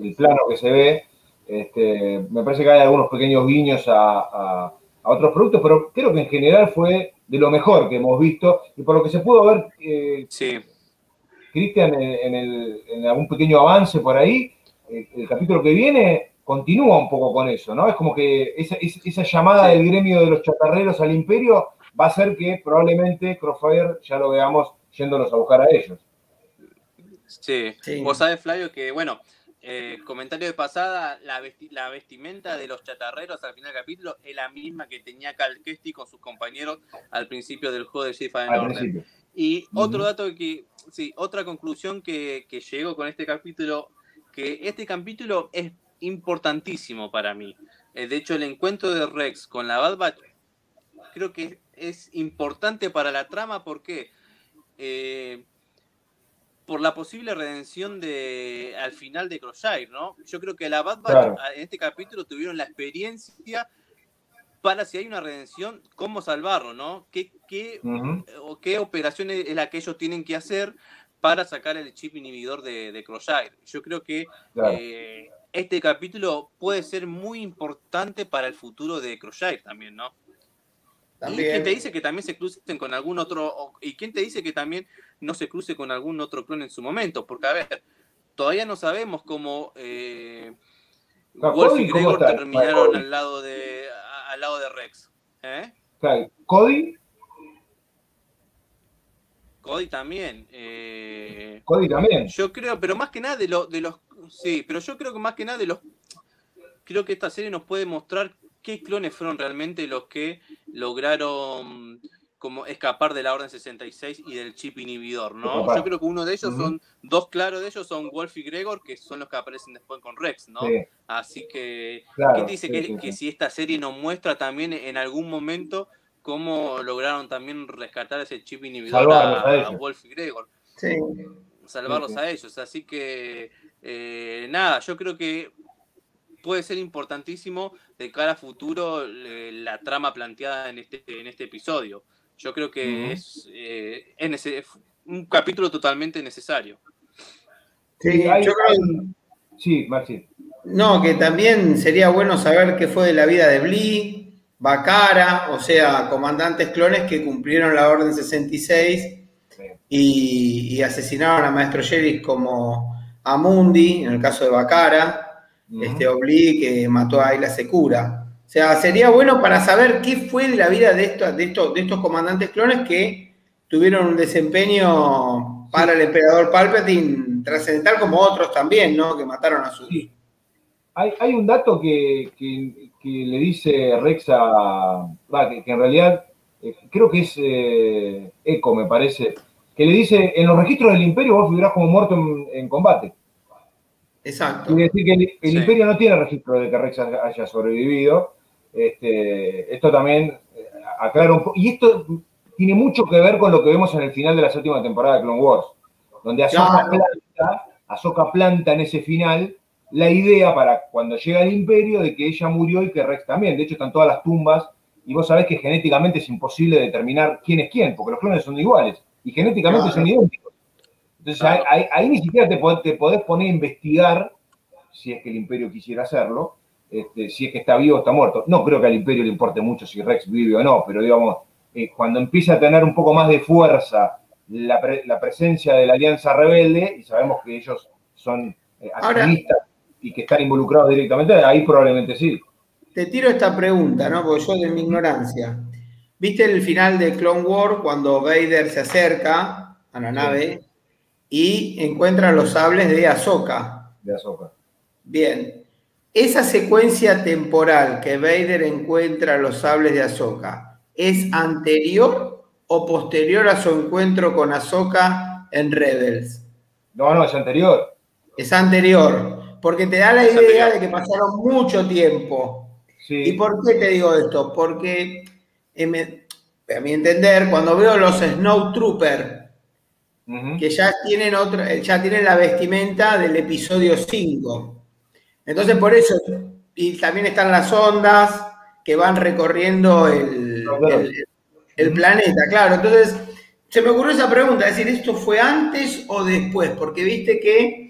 [SPEAKER 1] El plano que se ve. Este, me parece que hay algunos pequeños guiños a, otros productos, pero creo que en general fue de lo mejor que hemos visto y por lo que se pudo ver, eh,
[SPEAKER 2] sí.
[SPEAKER 1] Cristian, en, algún pequeño avance por ahí, eh, el capítulo que viene continúa un poco con eso, ¿no? Es como que esa, llamada del gremio de los chatarreros al imperio va a hacer que probablemente Crossfire ya lo veamos yéndolos a buscar a ellos.
[SPEAKER 2] Sí, vos sabés, Flavio, que bueno, eh, comentario de pasada, la, vestimenta de los chatarreros al final del capítulo es la misma que tenía Cal con sus compañeros al principio del juego de Jedi Fallen Y otro dato que, sí, otra conclusión que, que llegó con este capítulo, que este capítulo es importantísimo para mí. Eh, de hecho, el encuentro de Rex con la Bad Batch creo que es importante para la trama porque eh, por la posible redención de al final de Crosshair, ¿no? Yo creo que la Bad Batch en este capítulo tuvieron la experiencia para si hay una redención, cómo salvarlo, ¿no? ¿Qué, qué, o qué operación es la que ellos tienen que hacer para sacar el chip inhibidor de, de Yo creo que eh, este capítulo puede ser muy importante para el futuro de Crochet también, ¿no? ¿Y quién te dice que también se crucen con algún otro, y quién te dice que también no se cruce con algún otro clon en su momento? Porque, a ver, todavía no sabemos cómo eh, Wolf y Gregor terminaron al lado de, al lado de Rex. ¿eh?
[SPEAKER 1] ¿Cody?
[SPEAKER 2] Cody también. Eh,
[SPEAKER 1] Cody también.
[SPEAKER 2] Yo creo, pero más que nada de, lo, de los Sí, pero yo creo que más que nada de los. Creo que esta serie nos puede mostrar qué clones fueron realmente los que lograron como escapar de la Orden 66 y del chip inhibidor, ¿no? Yo creo que uno de ellos son, dos claros de ellos son Wolf y Gregor, que son los que aparecen después con Rex, ¿no? Así que, ¿qué te dice que, si esta serie nos muestra también en algún momento cómo lograron también rescatar ese chip inhibidor a, Wolf y Gregor?
[SPEAKER 3] Sí.
[SPEAKER 2] Salvarlos a ellos, así que eh, nada, yo creo que puede ser importantísimo de cara a futuro eh, la trama planteada en este, en este episodio. Yo creo que es, eh, es, un capítulo totalmente necesario.
[SPEAKER 3] Sí, yo creo...
[SPEAKER 1] sí, Maxi.
[SPEAKER 3] No, que también sería bueno saber qué fue de la vida de Blee, Bacara, o sea, comandantes clones que cumplieron la Orden 66 y, y asesinaron a Maestro Jerry como a Mundi, en el caso de Bacara, este Obli que mató a Ayla Secura. O sea, sería bueno para saber qué fue de la vida de, estos, de, estos, de estos comandantes clones que tuvieron un desempeño para el emperador Palpatine trascendental como otros también, ¿no? Que mataron a su... Sí.
[SPEAKER 1] Hay, un dato que, le dice Rex a... que, en realidad eh, creo que es eh, Eco, me parece, que le dice, en los registros del imperio vos figurás como muerto en combate.
[SPEAKER 3] Exacto.
[SPEAKER 1] Quiere decir que el, imperio no tiene registro de que Rex haya sobrevivido. Este, esto también eh, aclara un poco. Y esto tiene mucho que ver con lo que vemos en el final de la séptima temporada de Clone Wars, donde Ahsoka, planta, en ese final la idea para cuando llega el imperio de que ella murió y que Rex también. De hecho, están todas las tumbas y vos sabés que genéticamente es imposible determinar quién es quién, porque los clones son iguales y genéticamente son idénticos. Entonces ahí, ni siquiera te, podés, poner a investigar, si es que el imperio quisiera hacerlo, este, si es que está vivo o está muerto. No creo que al imperio le importe mucho si Rex vive o no, pero digamos, eh, cuando empieza a tener un poco más de fuerza la, presencia de la Alianza Rebelde, y sabemos que ellos son eh, activistas y que están involucrados directamente, ahí probablemente sí.
[SPEAKER 3] Te tiro esta pregunta, ¿no? Porque yo de mi ignorancia. ¿Viste el final de Clone War cuando Vader se acerca a la nave y encuentra los sables de Ahsoka?
[SPEAKER 1] De Ahsoka.
[SPEAKER 3] Bien. Esa secuencia temporal que Vader encuentra los sables de Ahsoka, ¿es anterior o posterior a su encuentro con Ahsoka en Rebels?
[SPEAKER 1] No, no, es anterior.
[SPEAKER 3] Es anterior, porque te da la idea de que pasaron mucho tiempo. ¿Y por qué te digo esto? Porque, a mi entender, cuando veo los Que ya tienen, otra, ya tienen la vestimenta del episodio 5. Entonces, por eso, y también están las ondas que van recorriendo el, el, planeta, claro. Entonces, se me ocurrió esa pregunta, es decir, ¿esto fue antes o después? Porque viste que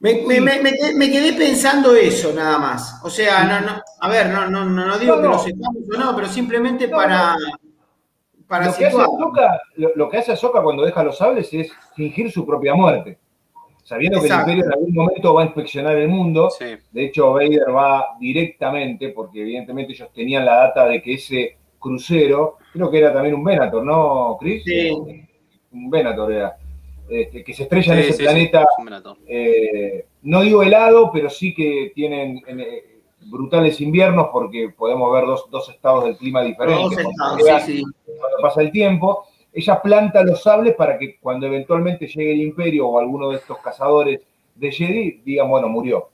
[SPEAKER 3] me, quedé pensando eso nada más. O sea, no, no, a ver, no, no, no digo que lo sepamos o no, pero simplemente para, para
[SPEAKER 1] lo, que hace lo, que hace Ahsoka cuando deja los sables es fingir su propia muerte sabiendo que el Imperio en algún momento va a inspeccionar el mundo. De hecho, Vader va directamente, porque evidentemente ellos tenían la data de que ese crucero, creo que era también un Venator, ¿no, Chris?
[SPEAKER 3] Sí.
[SPEAKER 1] Un Venator era. Este, que se estrella en ese planeta, eh, no digo helado, pero sí que tienen eh, brutales inviernos porque podemos ver dos, dos estados del clima diferentes. Cuando pasa el tiempo ella planta los sables para que cuando eventualmente llegue el imperio o alguno de estos cazadores de Jedi digan, bueno, murió.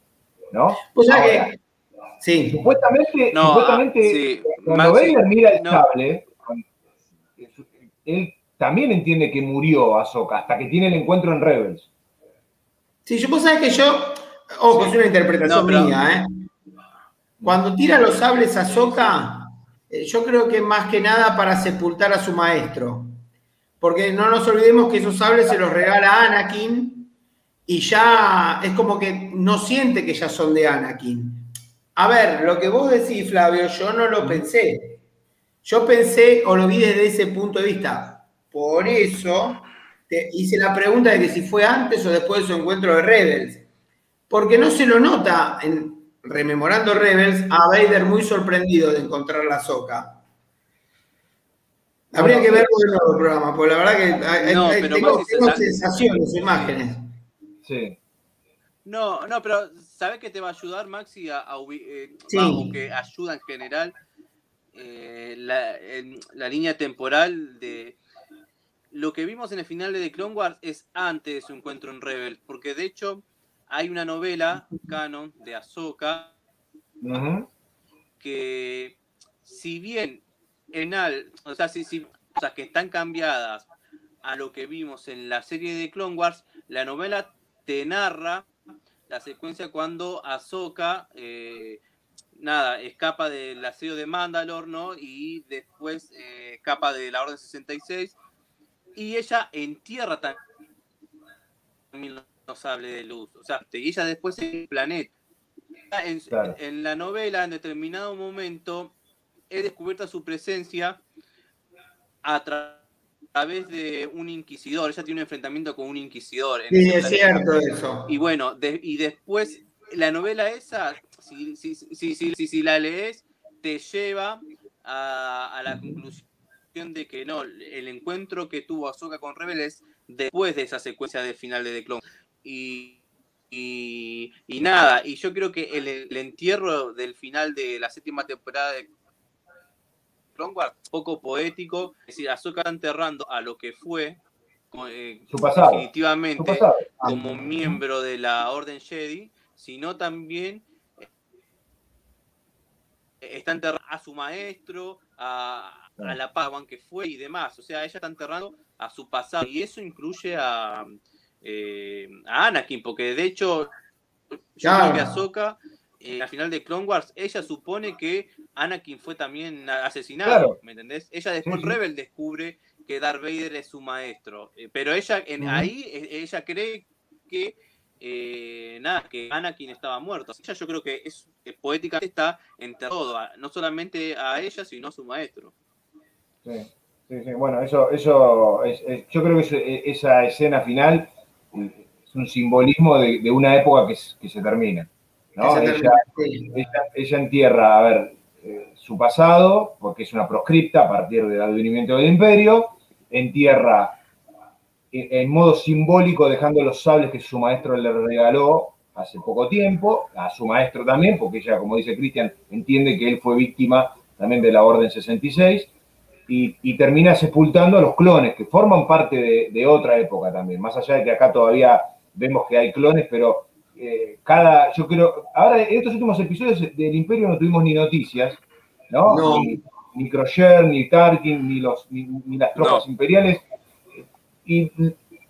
[SPEAKER 1] ¿No?
[SPEAKER 3] Pues que, sí.
[SPEAKER 1] Supuestamente, supuestamente cuando Vader mira el sable, él también entiende que murió Ahsoka hasta que tiene el encuentro en Rebels.
[SPEAKER 3] Sí, yo puedo saber que yo, ojo, es una interpretación mía, ¿eh? Cuando tira los sables a Ahsoka, yo creo que más que nada para sepultar a su maestro porque no nos olvidemos que esos sables se los regala Anakin y ya es como que no siente que ya son de Anakin. A ver, lo que vos decís, Flavio, yo no lo pensé. Yo pensé o lo vi desde ese punto de vista. Por eso te hice la pregunta de que si fue antes o después de su encuentro de Rebels. Porque no se lo nota, en, rememorando Rebels, a Vader muy sorprendido de encontrar la soca. Habría que verlo en el programa, porque la verdad que tengo, sensaciones, imágenes.
[SPEAKER 1] Sí.
[SPEAKER 2] No, no, pero ¿sabes qué te va a ayudar, Maxi? A, eh, que ayuda en general eh, la, la, línea temporal de lo que vimos en el final de The Clone Wars es antes de su encuentro en Rebel, porque de hecho hay una novela canon de Ahsoka que si bien al, o sea, si, si cosas que están cambiadas a lo que vimos en la serie de Clone Wars, la novela te narra la secuencia cuando Ahsoka, eh, nada, escapa del asedio de Mandalore, ¿no? Y después eh, escapa de la Orden 66 y ella entierra también los sables de luz. O sea, y ella después en el planeta. en, la novela, en determinado momento, he descubierto su presencia a través de un inquisidor. Ella tiene un enfrentamiento con un inquisidor.
[SPEAKER 3] sí, es cierto eso.
[SPEAKER 2] Y bueno, y después la novela esa, si, si, si, si, la lees, te lleva a, la conclusión de que no, el encuentro que tuvo Ahsoka con Rebel es después de esa secuencia de final de The Clone. Y, y, nada, y yo creo que el, el, entierro del final de la séptima temporada de poco poético, es decir, Ahsoka enterrando a lo que fue
[SPEAKER 1] eh, su pasado,
[SPEAKER 2] definitivamente como miembro de la Orden Jedi, sino también eh, está enterrando a su maestro, a, la Padawan que fue y demás. O sea, ella está enterrando a su pasado. Y eso incluye a, eh, a Anakin, porque de hecho, yo creo que Ahsoka eh, al final de Clone Wars, ella supone que Anakin fue también asesinado, ¿me entendés? Ella después Rebel descubre que Darth Vader es su maestro, eh, pero ella en, ahí e, ella cree que eh, nada, que Anakin estaba muerto. Ella yo creo que es poética está entre todo, no solamente a ella, sino a su maestro.
[SPEAKER 1] Sí, sí, sí. Bueno, eso, eso es, yo creo que esa escena final es un simbolismo de, una época que, se termina. ¿no? Ella, entierra, a ver, eh, su pasado, porque es una proscripta a partir del advenimiento del imperio, entierra en modo simbólico dejando los sables que su maestro le regaló hace poco tiempo, a su maestro también, porque ella, como dice Cristian, entiende que él fue víctima también de la Orden 66, y, termina sepultando a los clones, que forman parte de, otra época también, más allá de que acá todavía vemos que hay clones, pero eh, cada, yo creo, ahora en estos últimos episodios del Imperio no tuvimos ni noticias, ¿no? Ni, ni ni Tarkin, ni, los, ni, las tropas imperiales. Y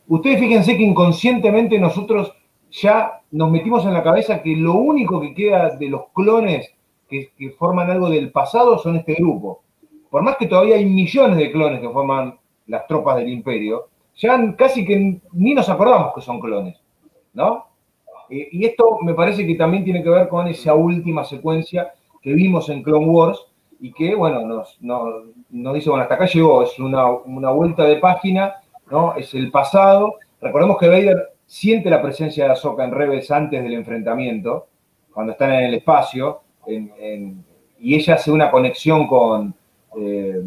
[SPEAKER 1] ustedes fíjense que inconscientemente nosotros ya nos metimos en la cabeza que lo único que queda de los clones que, forman algo del pasado son este grupo. Por más que todavía hay millones de clones que forman las tropas del imperio, ya casi que ni nos acordamos que son clones, ¿no? y esto me parece que también tiene que ver con esa última secuencia que vimos en Clone Wars y que, bueno, nos, dice, bueno, hasta acá llegó, es una, vuelta de página, ¿no? Es el pasado. Recordemos que Vader siente la presencia de Ahsoka en Rebels antes del enfrentamiento, cuando están en el espacio, y ella hace una conexión con, eh,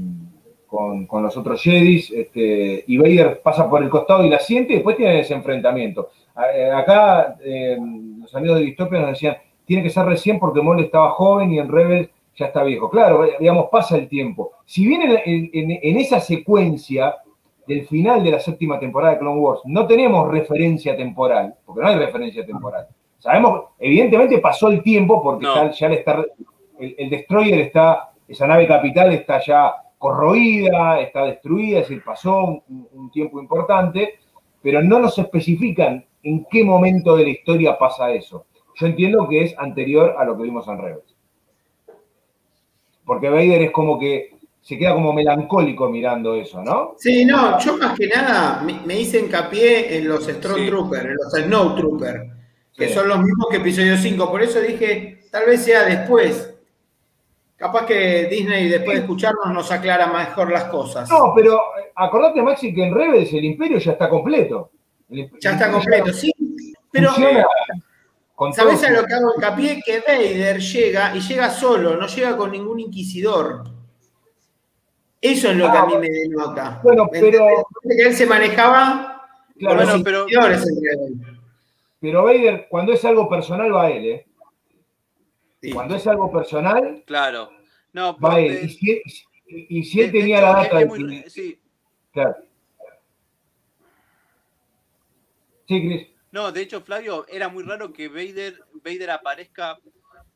[SPEAKER 1] con, los otros Jedis, este, y Vader pasa por el costado y la siente, y después tiene ese enfrentamiento. Eh, acá eh, los amigos de Distopia nos decían, tiene que ser recién porque Mole estaba joven y en Rebels ya está viejo. Claro, digamos, pasa el tiempo. Si bien en esa secuencia del final de la séptima temporada de Clone Wars no tenemos referencia temporal, porque no hay referencia temporal. Sabemos, evidentemente pasó el tiempo porque ya está, el, destroyer está, esa nave capital está ya corroída, está destruida, es decir, pasó un, tiempo importante, pero no nos especifican en qué momento de la historia pasa eso. Yo entiendo que es anterior a lo que vimos en Rebels. Porque Vader es como que se queda como melancólico mirando eso, ¿no?
[SPEAKER 3] Sí, no, yo más que nada me, hice hincapié en los Stormtroopers, en los Snow Troopers, que son los mismos que episodio 5. Por eso dije, tal vez sea después. Capaz que Disney, después de escucharnos, nos aclara mejor las cosas.
[SPEAKER 1] No, pero eh, acordate, Maxi, que en Rebels el Imperio ya está completo.
[SPEAKER 3] ya está completo, sí. Pero, eh, ¿sabes a lo que hago hincapié? Que Vader llega y llega solo, no llega con ningún inquisidor. Eso es lo que a mí me denota.
[SPEAKER 1] Bueno, pero.
[SPEAKER 3] Que él se manejaba
[SPEAKER 2] claro, bueno, pero,
[SPEAKER 1] pero Vader, cuando es algo personal, va a él, ¿eh? Cuando es algo personal.
[SPEAKER 2] Claro. No,
[SPEAKER 1] va. Y si, él tenía la data.
[SPEAKER 2] sí.
[SPEAKER 1] Claro. Sí, Chris.
[SPEAKER 2] No, de hecho, Flavio, era muy raro que Vader, Vader aparezca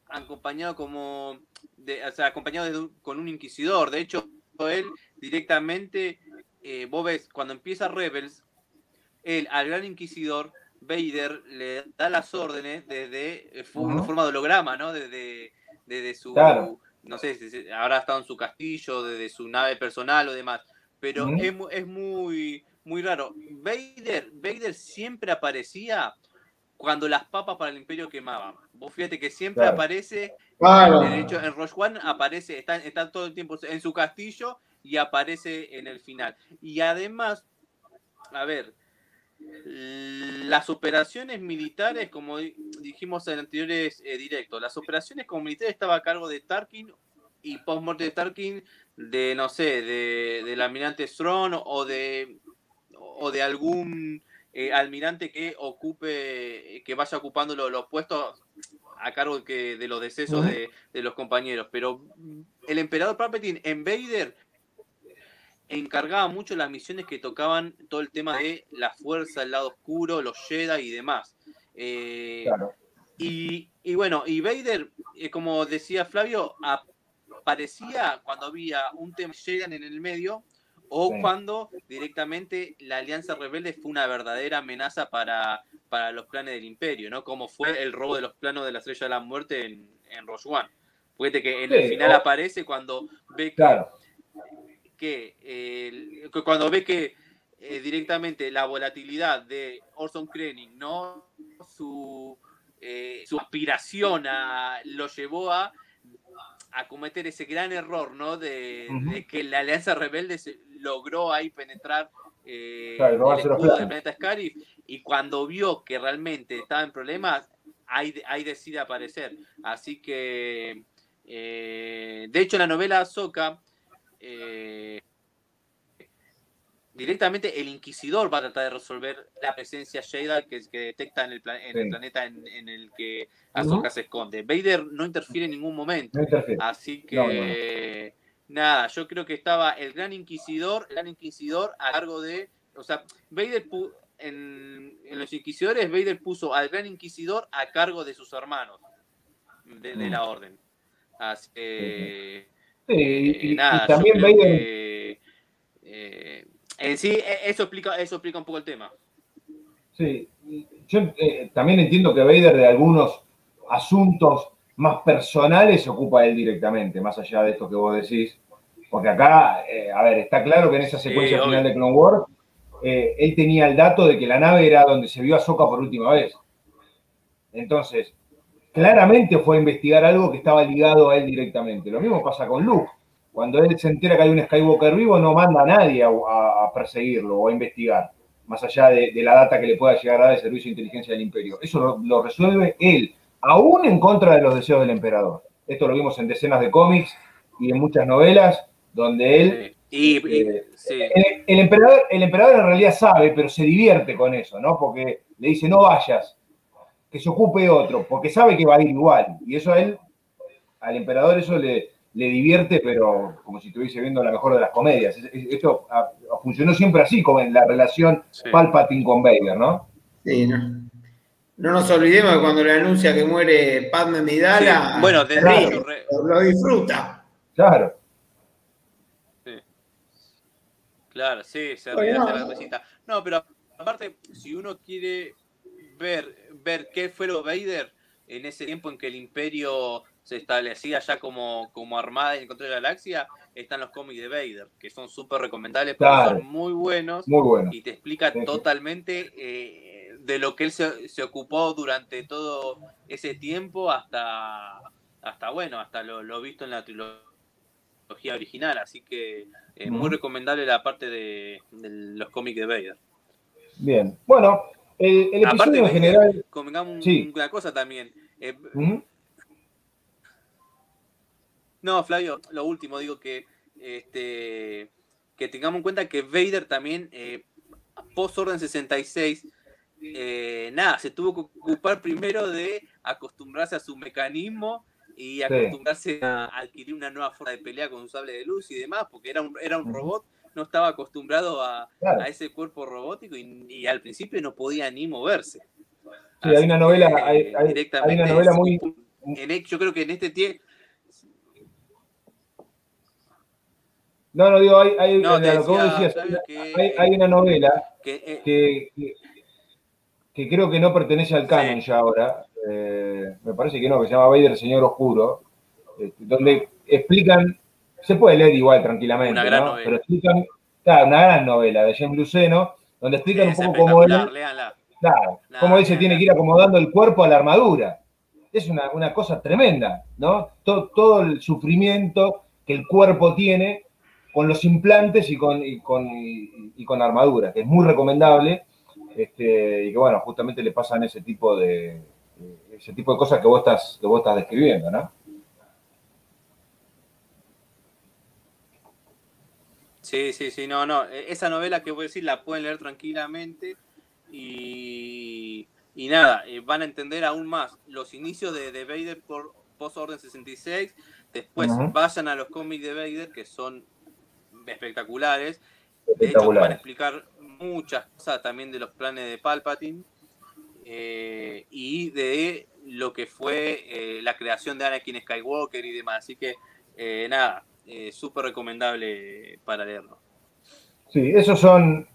[SPEAKER 2] acompañado como. De, o sea, acompañado con un inquisidor. De hecho, él directamente, eh, vos ves, cuando empieza Rebels, él al gran inquisidor, Vader, le da las órdenes desde, fue una forma de holograma, ¿no? Desde, desde su, no sé, ahora ha estado en su castillo, desde su nave personal o demás, pero es, es, muy, muy raro. Vader, Vader siempre aparecía cuando las papas para el imperio quemaban. Vos fíjate que siempre aparece, de hecho en Rogue One aparece, está, está, todo el tiempo en su castillo y aparece en el final. Y además, a ver, las operaciones militares, como dijimos en anteriores eh, directos, las operaciones como militares estaba a cargo de Tarkin y post-morte de Tarkin, de no sé, de, del almirante Strong o de, o de algún eh, almirante que ocupe, que vaya ocupando los, puestos a cargo de, de los decesos de, los compañeros. Pero el emperador Palpatine en Vader encargaba mucho las misiones que tocaban todo el tema de la fuerza, el lado oscuro, los Jedi y demás. Eh, y, y, bueno, y Vader, como decía Flavio, aparecía cuando había un tema Jedi en el medio o cuando directamente la Alianza Rebelde fue una verdadera amenaza para, para los planes del Imperio, ¿no? Como fue el robo de los planos de la Estrella de la Muerte en, en Rogue One. Fíjate que en el final aparece cuando ve que, cuando ve que eh, directamente la volatilidad de Orson Krennic, ¿no? Su, eh, su aspiración a, lo llevó a a cometer ese gran error, ¿no? De, que la Alianza Rebelde logró ahí penetrar eh, el escudo del planeta Scarif y cuando vio que realmente estaba en problemas, ahí, ahí decide aparecer. Así que, eh, de hecho, la novela Ahsoka eh, directamente el Inquisidor va a tratar de resolver la presencia Jedi que, que detecta en el, planeta en, el que Ahsoka se esconde. Vader no interfiere en ningún momento. Así que, nada, yo creo que estaba el Gran Inquisidor, el Gran Inquisidor a cargo de. O sea, Vader en, los Inquisidores, Vader puso al Gran Inquisidor a cargo de sus hermanos de, mm. la Orden. Así que. Y, nada, también Vader. Eh, en sí, e, eso explica, eso explica un poco el tema.
[SPEAKER 1] Sí, yo eh, también entiendo que Vader de algunos asuntos más personales se ocupa él directamente, más allá de esto que vos decís. Porque acá, eh, a ver, está claro que en esa secuencia final de Clone Wars, eh, él tenía el dato de que la nave era donde se vio a Soka por última vez. Entonces, claramente fue a investigar algo que estaba ligado a él directamente. Lo mismo pasa con Luke. Cuando él se entera que hay un Skywalker vivo, no manda a nadie a, perseguirlo o a investigar, más allá de, la data que le pueda llegar a dar el Servicio de Inteligencia del Imperio. Eso lo, resuelve él, aún en contra de los deseos del emperador. Esto lo vimos en decenas de cómics y en muchas novelas, donde él... Eh, el, emperador, el emperador en realidad sabe, pero se divierte con eso, ¿no? Porque le dice, no vayas, que se ocupe otro, porque sabe que va a ir igual. Y eso a él, al emperador, eso le, le divierte, pero como si estuviese viendo la mejor de las comedias. Esto funcionó siempre así, como en la relación Palpatine con Vader, ¿no?
[SPEAKER 3] Sí, no. No nos olvidemos que cuando le anuncia que muere Padme Midala,
[SPEAKER 2] bueno,
[SPEAKER 3] lo disfruta.
[SPEAKER 1] Claro.
[SPEAKER 2] Claro, sí, se ríe no. la cosita. No, pero aparte, si uno quiere ver, ver qué fue lo Vader en ese tiempo en que el imperio se establecía ya como, como armada en el control de la galaxia, están los cómics de Vader, que son súper recomendables, son muy buenos, y te explica totalmente eh, de lo que él se, ocupó durante todo ese tiempo hasta, hasta bueno, hasta lo, visto en la trilogía original, así que es muy recomendable la parte de, los cómics de Vader.
[SPEAKER 1] Bien, bueno, el, Aparte, en general...
[SPEAKER 2] Convengamos una cosa también. Eh, no, Flavio, lo último, digo que este que tengamos en cuenta que Vader también, eh, post Orden 66, eh, nada, se tuvo que ocupar primero de acostumbrarse a su mecanismo y acostumbrarse a adquirir una nueva forma de pelea con un sable de luz y demás, porque era un, era un robot, no estaba acostumbrado a, ese cuerpo robótico y, al principio no podía ni moverse.
[SPEAKER 1] Sí, hay una novela, hay, una novela muy...
[SPEAKER 2] yo creo que en este tiempo
[SPEAKER 1] No, no, digo, hay, hay, lo que vos decías, hay, una novela eh, que, que, creo que no pertenece al canon ya ahora, eh, me parece que no, que se llama Vader, Señor Oscuro, este, donde explican, se puede leer igual tranquilamente, ¿no? pero explican, claro, una gran novela de James Luceno, donde explican un poco cómo él, claro, cómo él se tiene que ir acomodando el cuerpo a la armadura. Es una, una cosa tremenda, ¿no? Todo, todo el sufrimiento que el cuerpo tiene con los implantes y con, y con, y, con armadura, que es muy recomendable, este, y que bueno, justamente le pasan ese tipo de ese tipo de cosas que vos estás, que vos estás describiendo, ¿no?
[SPEAKER 2] Sí, sí, sí, no, no. E, esa novela que voy a decir la pueden leer tranquilamente y, y nada, eh, van a entender aún más los inicios de, de Vader por post Orden 66. Después vayan a los cómics de Vader, que son espectaculares. De hecho, van a explicar muchas cosas también de los planes de Palpatine eh, y de lo que fue eh, la creación de Anakin Skywalker y demás. Así que, eh, súper recomendable para leerlo.
[SPEAKER 1] Sí, esos son,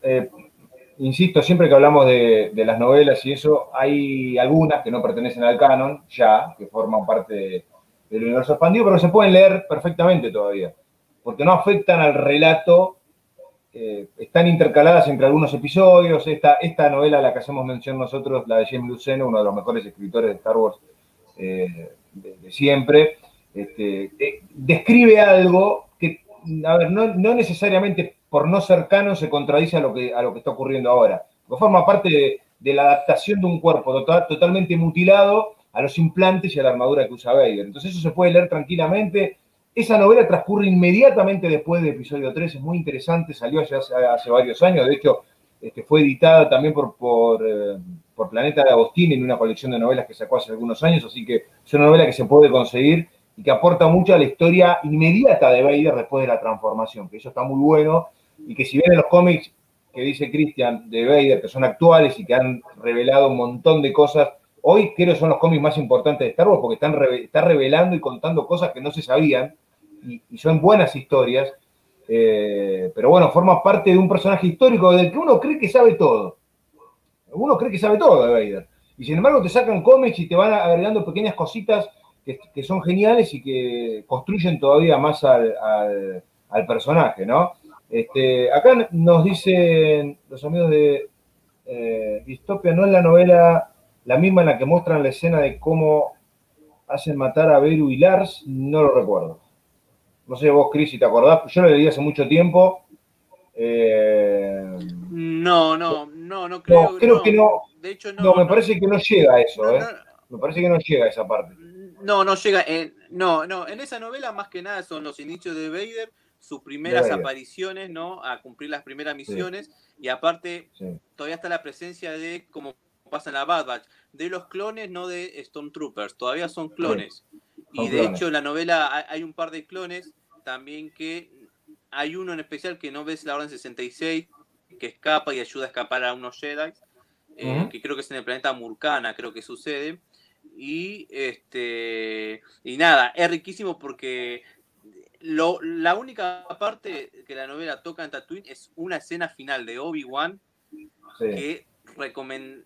[SPEAKER 1] insisto, siempre que hablamos de, las novelas y eso, hay algunas que no pertenecen al canon ya, que forman parte del universo expandido, pero se pueden leer perfectamente todavía porque no afectan al relato, eh, están intercaladas entre algunos episodios. Esta, esta novela, la que hacemos mención nosotros, la de James Luceno, uno de los mejores escritores de Star Wars eh, de, siempre, este, describe algo que, a ver, no, necesariamente por no cercano se contradice a lo que, a lo que está ocurriendo ahora. Porque forma parte de, la adaptación de un cuerpo totalmente mutilado a los implantes y a la armadura que usa Vader. Entonces eso se puede leer tranquilamente. Esa novela transcurre inmediatamente después del episodio 3, es muy interesante, salió ya hace, varios años, de hecho este, fue editada también por, por, eh, por, Planeta de Agostín en una colección de novelas que sacó hace algunos años, así que es una novela que se puede conseguir y que aporta mucho a la historia inmediata de Vader después de la transformación, que eso está muy bueno, y que si bien en los cómics que dice Christian de Vader, que son actuales y que han revelado un montón de cosas, hoy creo que son los cómics más importantes de Star Wars porque están, revelando y contando cosas que no se sabían y, son buenas historias, eh, pero bueno, forma parte de un personaje histórico del que uno cree que sabe todo. Uno cree que sabe todo de Vader. Y sin embargo te sacan cómics y te van agregando pequeñas cositas que, son geniales y que construyen todavía más al, personaje, ¿no? Este, acá nos dicen los amigos de eh, Distopia, no es la novela la misma en la que muestran la escena de cómo hacen matar a Beru y Lars, no lo recuerdo. No sé vos, Cris, si te acordás, yo lo leí hace mucho tiempo.
[SPEAKER 2] Eh, no, no, no, no creo.
[SPEAKER 1] No, creo que no. De hecho, no. No, me parece que no llega a eso, ¿eh? Me parece que no llega a esa parte.
[SPEAKER 2] No, no llega. En, no, no, en esa novela más que nada son los inicios de Vader, sus primeras apariciones, ¿no? A cumplir las primeras misiones. Y aparte, todavía está la presencia de, como pasa en la Bad Batch, de los clones, no de Stormtroopers. Todavía son clones. Y de hecho, en la novela hay un par de clones también que. Hay uno en especial que no ves la Orden 66, que escapa y ayuda a escapar a unos Jedi, eh, que creo que es en el planeta Murkana, creo que sucede. Y este y nada, es riquísimo porque lo, la única parte que la novela toca en Tatooine es una escena final de Obi-Wan que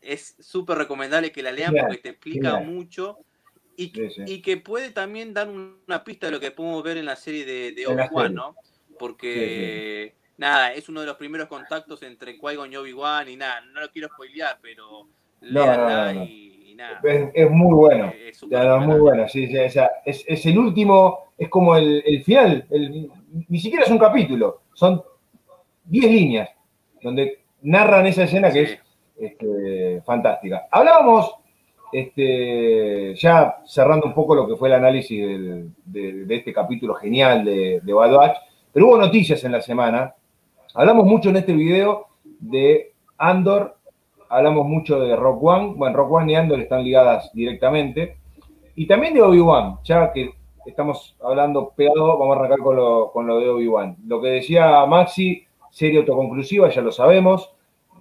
[SPEAKER 2] es súper recomendable que la lean porque te explica mucho y, y, que puede también dar una pista de lo que podemos ver en la serie de, Obi-Wan, ¿no? Porque, nada, es uno de los primeros contactos entre Qui-Gon y Obi-Wan y nada, no lo quiero spoilear, pero
[SPEAKER 1] no, y es, muy bueno. Es, muy bueno, sí, es, el último, es como el, final, ni siquiera es un capítulo, son 10 líneas donde narran esa escena que es este, fantástica. Hablábamos, este, ya cerrando un poco lo que fue el análisis de, este capítulo genial de, de Bad Batch, pero hubo noticias en la semana. Hablamos mucho en este video de Andor hablamos mucho de Rock One. Bueno, Rock One y Andor están ligadas directamente. Y también de Obi-Wan, ya que estamos hablando pegado, vamos a arrancar con lo, con lo de Obi-Wan. Lo que decía Maxi, serie autoconclusiva, ya lo sabemos.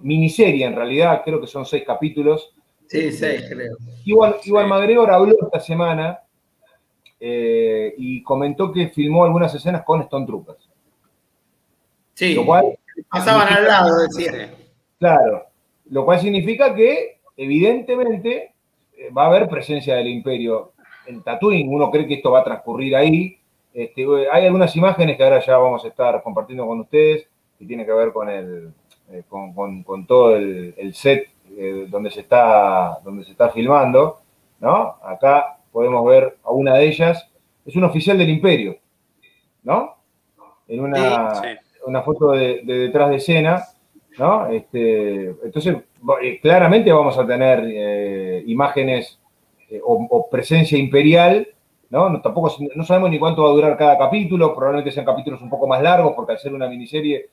[SPEAKER 1] Miniserie, en realidad, creo que son seis capítulos.
[SPEAKER 3] Sí, seis, creo.
[SPEAKER 1] Igual, igual McGregor habló esta semana eh, y comentó que filmó algunas escenas con Stone Troopers.
[SPEAKER 3] Sí, lo cual, pasaban al lado, decía.
[SPEAKER 1] Claro, lo cual significa que, evidentemente, eh, va a haber presencia del imperio en Tatooine. Uno cree que esto va a transcurrir ahí. Este, hay algunas imágenes que ahora ya vamos a estar compartiendo con ustedes, que tiene que ver con, el, eh, con, todo el, set eh, donde, se está, donde se está filmando. ¿no? Acá podemos ver a una de ellas. Es un oficial del imperio, ¿no? En una, una foto de detrás de escena ¿no? Este, entonces, eh, claramente vamos a tener eh, imágenes eh, o, presencia imperial, ¿no? Tampoco no sabemos ni cuánto va a durar cada capítulo, probablemente sean capítulos un poco más largos, porque al ser una miniserie,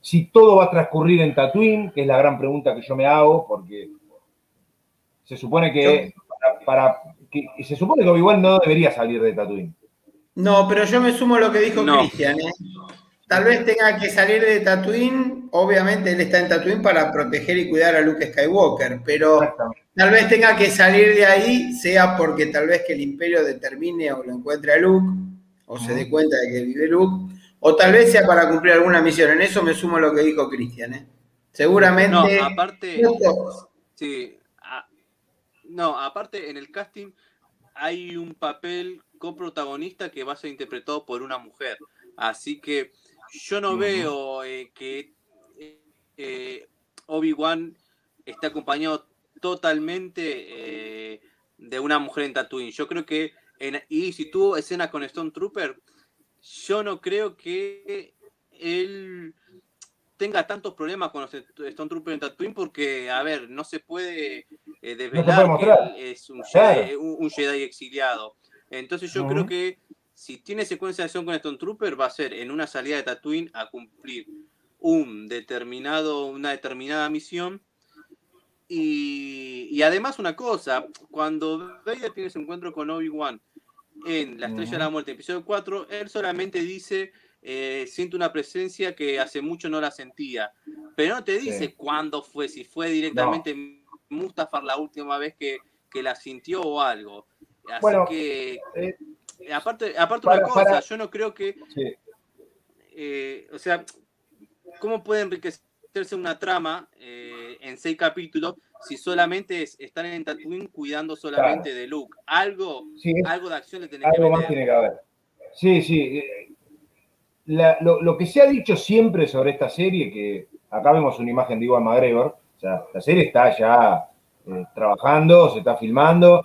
[SPEAKER 1] si todo va a transcurrir en Tatooine, que es la gran pregunta que yo me hago, porque se supone que para, que, se supone que Obi-Wan no debería salir de Tatooine.
[SPEAKER 3] No, pero yo me sumo a lo que dijo Cristian, Tal vez tenga que salir de Tatooine, obviamente él está en Tatooine para proteger y cuidar a Luke Skywalker, pero tal vez tenga que salir de ahí, sea porque tal vez que el imperio determine o lo encuentre a Luke, o se dé cuenta de que vive Luke, o tal vez sea para cumplir alguna misión. En eso me sumo a lo que dijo Cristian. ¿eh? Seguramente.
[SPEAKER 2] No, aparte. Sí, no, aparte en el casting hay un papel coprotagonista que va a ser interpretado por una mujer. Así que yo no veo eh, que eh, Obi-Wan esté acompañado totalmente eh, de una mujer en Tatooine. Yo creo que y si tuvo escena con Stone Trooper, yo no creo que él tenga tantos problemas con los Stone Trooper en Tatooine porque, a ver, no se puede eh, desvelar que es un, Jedi, exiliado. Entonces yo creo que si tiene secuencia de acción con Stone Trooper va a ser en una salida de Tatooine a cumplir un determinado, una determinada misión. Y, además una cosa, cuando Vader tiene su encuentro con Obi-Wan en La Estrella de la Muerte, episodio 4, él solamente dice eh, siento una presencia que hace mucho no la sentía. Pero no te dice cuándo fue, si fue directamente Mustafar la última vez que, la sintió o algo. Así que, eh, aparte, aparte una cosa, yo no creo que, eh, o sea, ¿cómo puede enriquecerse una trama en seis capítulos si solamente es estar en Tatooine cuidando solamente de Luke? Algo, algo de acción le tiene que
[SPEAKER 1] Algo más tiene que haber. Sí, sí lo, que se ha dicho siempre sobre esta serie, que acá vemos una imagen de Iwan McGregor, o sea, la serie está ya eh, trabajando, se está filmando,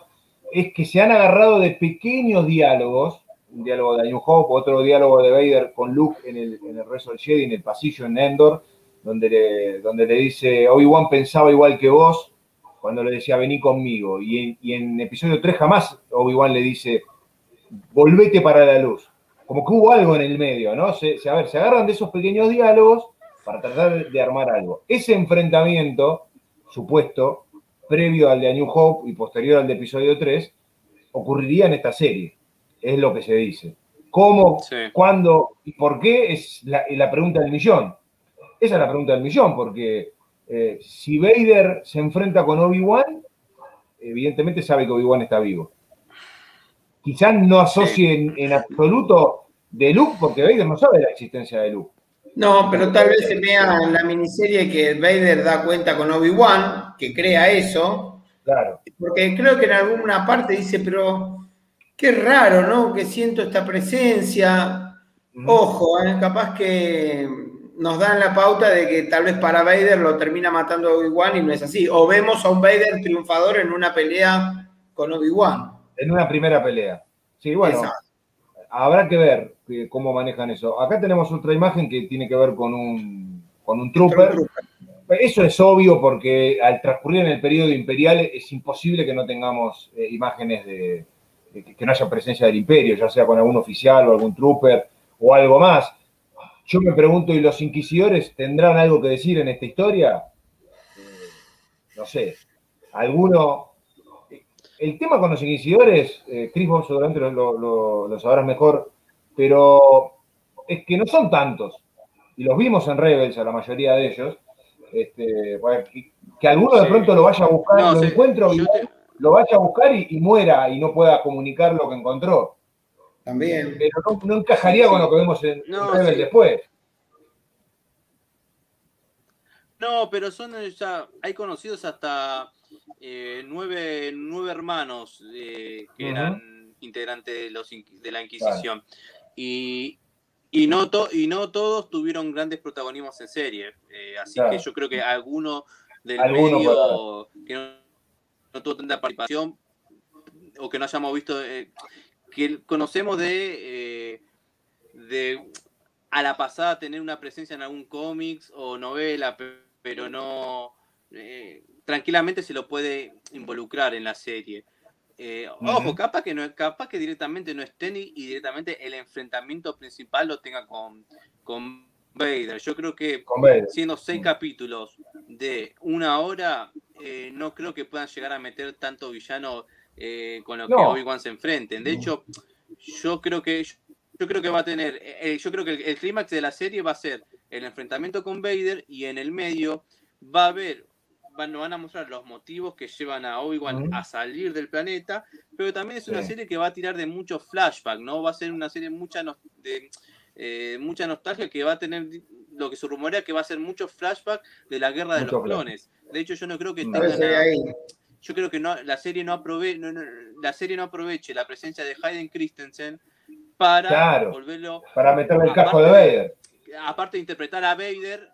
[SPEAKER 1] es que se han agarrado de pequeños diálogos, un diálogo de New Hope, otro diálogo de Vader con Luke en el, en el en el pasillo en Endor, donde le, donde le dice, Obi-Wan pensaba igual que vos, cuando le decía, vení conmigo. Y en, y en episodio 3 jamás Obi-Wan le dice, volvete para la luz como que hubo algo en el medio, ¿no? Se, a ver, se agarran de esos pequeños diálogos para tratar de armar algo. Ese enfrentamiento, supuesto, previo al de A New Hope y posterior al de episodio 3, ocurriría en esta serie. Es lo que se dice. ¿Cómo, cuándo y por qué? Es la, pregunta del millón. Esa es la pregunta del millón, porque eh, si Vader se enfrenta con Obi-Wan, evidentemente sabe que Obi-Wan está vivo. Quizás no asocie en absoluto de Luke, porque Vader no sabe la existencia de Luke.
[SPEAKER 3] No, pero tal vez se vea en la miniserie que Vader da cuenta con Obi-Wan, que crea eso. Claro. Porque creo que en alguna parte dice, pero qué raro, ¿no? Que siento esta presencia. Ojo, ¿eh? capaz que nos dan la pauta de que tal vez para Vader lo termina matando a Obi-Wan y no es así. O vemos a un Vader triunfador en una pelea con Obi-Wan.
[SPEAKER 1] En una primera pelea. Sí, bueno. Habrá que ver cómo manejan eso. Acá tenemos otra imagen que tiene que ver con un, con un trooper. Eso es obvio porque al transcurrir en el periodo imperial es imposible que no tengamos eh, imágenes de, que no haya presencia del imperio, ya sea con algún oficial o algún trooper o algo más. Yo me pregunto, ¿y los inquisidores tendrán algo que decir en esta historia? Eh, no sé. ¿Alguno? El tema con los inquisidores, eh, Chris, vos seguramente lo sabrás mejor, pero es que no son tantos. Y los vimos en Rebels, a la mayoría de ellos. Este, que, alguno de pronto lo vaya a buscar, lo encuentro, lo vaya a buscar y, muera y no pueda comunicar lo que encontró.
[SPEAKER 3] También.
[SPEAKER 1] Pero no, encajaría con lo que vemos en, Rebels después.
[SPEAKER 2] No, pero son ya, hay conocidos hasta eh, nueve, nueve, hermanos eh, que eran integrantes de, los, de la Inquisición. Y, y, no y no todos tuvieron grandes protagonismos en serie. Eh, así que yo creo que alguno del medio que no, tuvo tanta participación o que no hayamos visto, que conocemos de, de a la pasada tener una presencia en algún cómics o novela, pero no tranquilamente se lo puede involucrar en la serie. Eh, ojo, capaz que no capaz que directamente no estén y, directamente el enfrentamiento principal lo tenga con, con Vader. Yo creo que siendo seis capítulos de una hora, eh, no creo que puedan llegar a meter tanto villano eh, con lo que Obi-Wan se enfrenten. De hecho, yo creo que yo creo que va a tener, yo creo que el, el clímax de la serie va a ser el enfrentamiento con Vader y en el medio va a haber van, van a mostrar los motivos que llevan a Obi-Wan a salir del planeta, pero también es una serie que va a tirar de mucho flashback, ¿no? Va a ser una serie mucha de eh, mucha nostalgia que va a tener lo que se rumorea que va a ser mucho flashback de la guerra de los clones. De hecho, yo no creo que tengan yo creo que no, la serie no, aprove, la serie no aproveche la presencia de Hayden Christensen para volverlo
[SPEAKER 1] para meterle el casco de Vader.
[SPEAKER 2] Aparte de interpretar a Vader,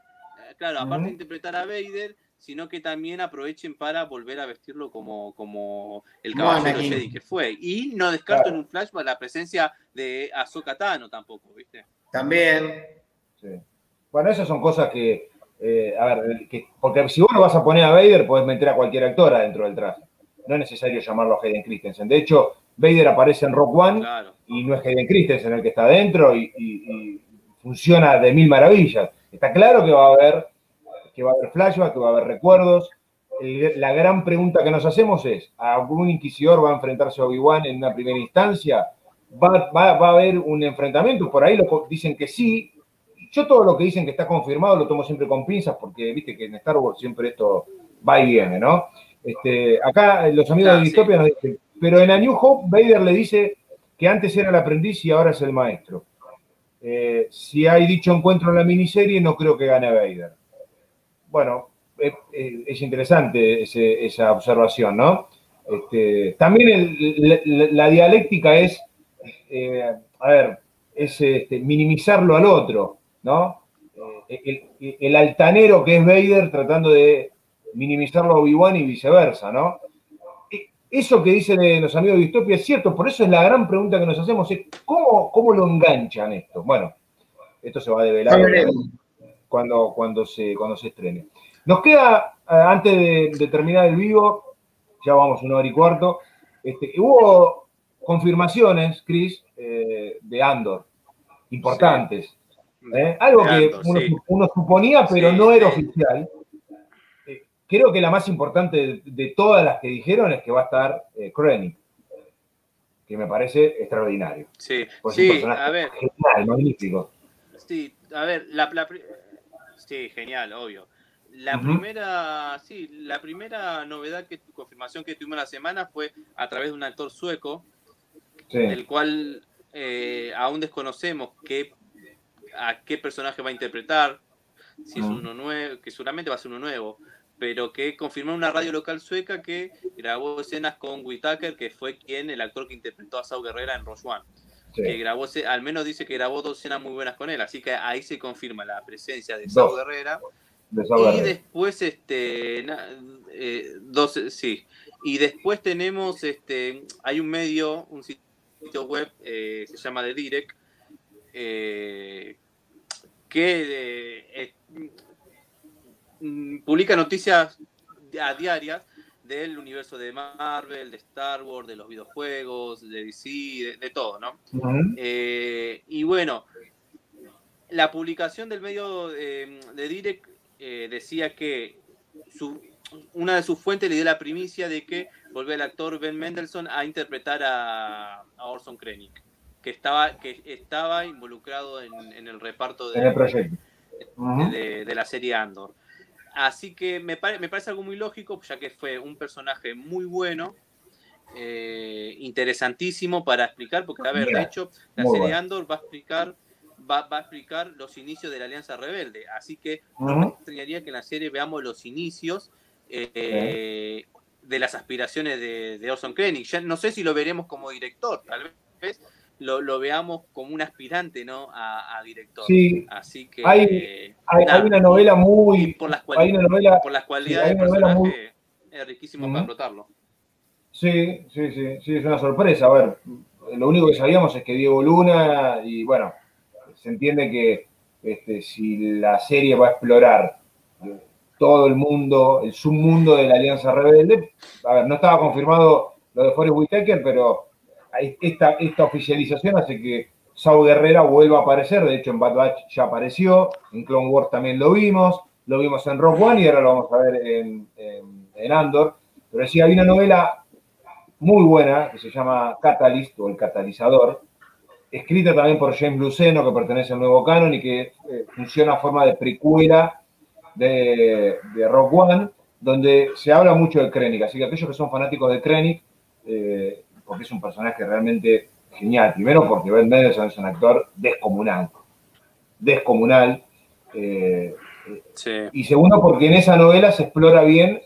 [SPEAKER 2] claro, aparte de interpretar a Vader, sino que también aprovechen para volver a vestirlo como, como el caballero Jedi que fue. Y no descarto en un flashback la presencia de Ahsoka Tano tampoco, ¿viste?
[SPEAKER 3] También.
[SPEAKER 1] Bueno, esas son cosas que, eh, a ver, porque si vos no vas a poner a Vader, puedes meter a cualquier actor adentro del traje. No es necesario llamarlo a Hayden Christensen. De hecho, Vader aparece en Rock One y no es Hayden Christensen el que está adentro y funciona de mil maravillas. Está claro que va a haber que va a haber flashback, que va a haber recuerdos. la gran pregunta que nos hacemos es, ¿algún inquisidor va a enfrentarse a Obi-Wan en una primera instancia? ¿Va, a haber un enfrentamiento? Por ahí lo, dicen que sí. Yo todo lo que dicen que está confirmado lo tomo siempre con pinzas porque viste que en Star Wars siempre esto va y viene, ¿no? Este, acá los amigos de Distopia nos dicen, pero en A New Hope Vader le dice que antes era el aprendiz y ahora es el maestro. Eh, si hay dicho encuentro en la miniserie, no creo que gane Vader bueno, es, interesante esa observación, ¿no? Este, también la, dialéctica es, eh, a ver, es este, minimizarlo al otro, ¿no? Eh, el, altanero que es Vader tratando de minimizarlo a Obi-Wan y viceversa, ¿no? E, eso que dicen los amigos de Distopia es cierto, por eso es la gran pregunta que nos hacemos, es ¿cómo, cómo lo enganchan esto? Bueno, esto se va a develar cuando, cuando, se, cuando se estrene. Nos queda, eh, antes de, terminar el vivo, ya vamos una hora y cuarto, este, hubo confirmaciones, Chris, eh, de Andor, importantes. ¿eh? Algo que uno, suponía, pero no era oficial. creo que la más importante de, todas las que dijeron es que va a estar Krennic, que me parece extraordinario.
[SPEAKER 2] Sí, sí a ver. Genial, magnífico. Sí, a ver, la, Sí, genial, obvio. La primera, sí, la primera novedad que confirmación que tuvimos la semana fue a través de un actor sueco, el cual eh, aún desconocemos qué, a qué personaje va a interpretar, si es uno nuevo, que seguramente va a ser uno nuevo, pero que confirmó una radio local sueca que grabó escenas con Whitaker, que fue quien, el actor que interpretó a Sao Guerrera en Rogue One que grabó, al menos dice que grabó dos escenas muy buenas con él, así que ahí se confirma la presencia de Sao Guerrera. y después, este, eh, dos, sí, y después tenemos, este, hay un medio, un sitio web, eh, se llama The Direct, eh, que mm, publica noticias a diarias del universo de Marvel, de Star Wars, de los videojuegos, de DC, de, todo, ¿no? Eh, y bueno, la publicación del medio de, Direct eh, decía que una de sus fuentes le dio la primicia de que volvió el actor Ben Mendelssohn a interpretar a, Orson Krennic, que estaba, que estaba involucrado en, el reparto de, de la serie Andor. Así que me, me, parece algo muy lógico, ya que fue un personaje muy bueno, eh, interesantísimo para explicar, porque, a ver, de hecho, la serie Andor va a explicar va, a explicar los inicios de la Alianza Rebelde. Así que no me extrañaría que en la serie veamos los inicios eh, de las aspiraciones de, de Orson Krennic. Ya no sé si lo veremos como director, tal vez, lo, veamos como un aspirante ¿no? a, director.
[SPEAKER 1] Sí, Así que, hay, hay, una novela muy...
[SPEAKER 2] Por las, cualidades, por las cualidades del personaje es riquísimo para explotarlo.
[SPEAKER 1] Sí, sí, sí, sí, es una sorpresa. A ver, lo único que sabíamos es que Diego Luna, y bueno, se entiende que este, si la serie va a explorar todo el mundo, el submundo de la Alianza Rebelde, a ver, no estaba confirmado lo de Forrest Whitaker, pero esta, esta oficialización hace que Sao Guerrera vuelva a aparecer. De hecho, en Bad Batch ya apareció, en Clone Wars también lo vimos, lo vimos en Rogue One y ahora lo vamos a ver en, Andor. Pero sí, hay una novela muy buena que se llama Catalyst o El Catalizador, escrita también por James Luceno, que pertenece al nuevo canon y que eh, funciona a forma de precuela de, de Rogue One, donde se habla mucho de Krennic. Así que aquellos que son fanáticos de Krennic, eh, porque es un personaje realmente genial. Primero porque Ben Mendelsohn es un actor descomunal. Descomunal. Eh, y segundo porque en esa novela se explora bien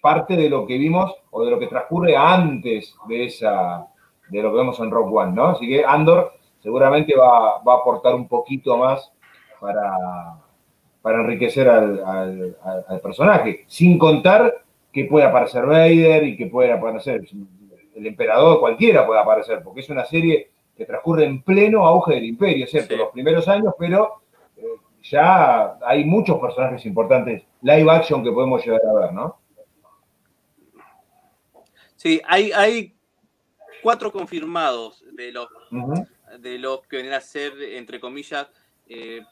[SPEAKER 1] parte de lo que vimos o de lo que transcurre antes de esa de lo que vemos en Rock One, ¿no? Así que Andor seguramente va, a aportar un poquito más para, para enriquecer al, personaje, sin contar que puede aparecer Vader y que puede aparecer el emperador, cualquiera puede aparecer, porque es una serie que transcurre en pleno auge del imperio, ¿cierto? Los primeros años, pero eh, ya hay muchos personajes importantes live action que podemos llegar a ver, ¿no?
[SPEAKER 2] Sí, hay, hay cuatro confirmados de los, de los que vienen a ser, entre comillas, eh,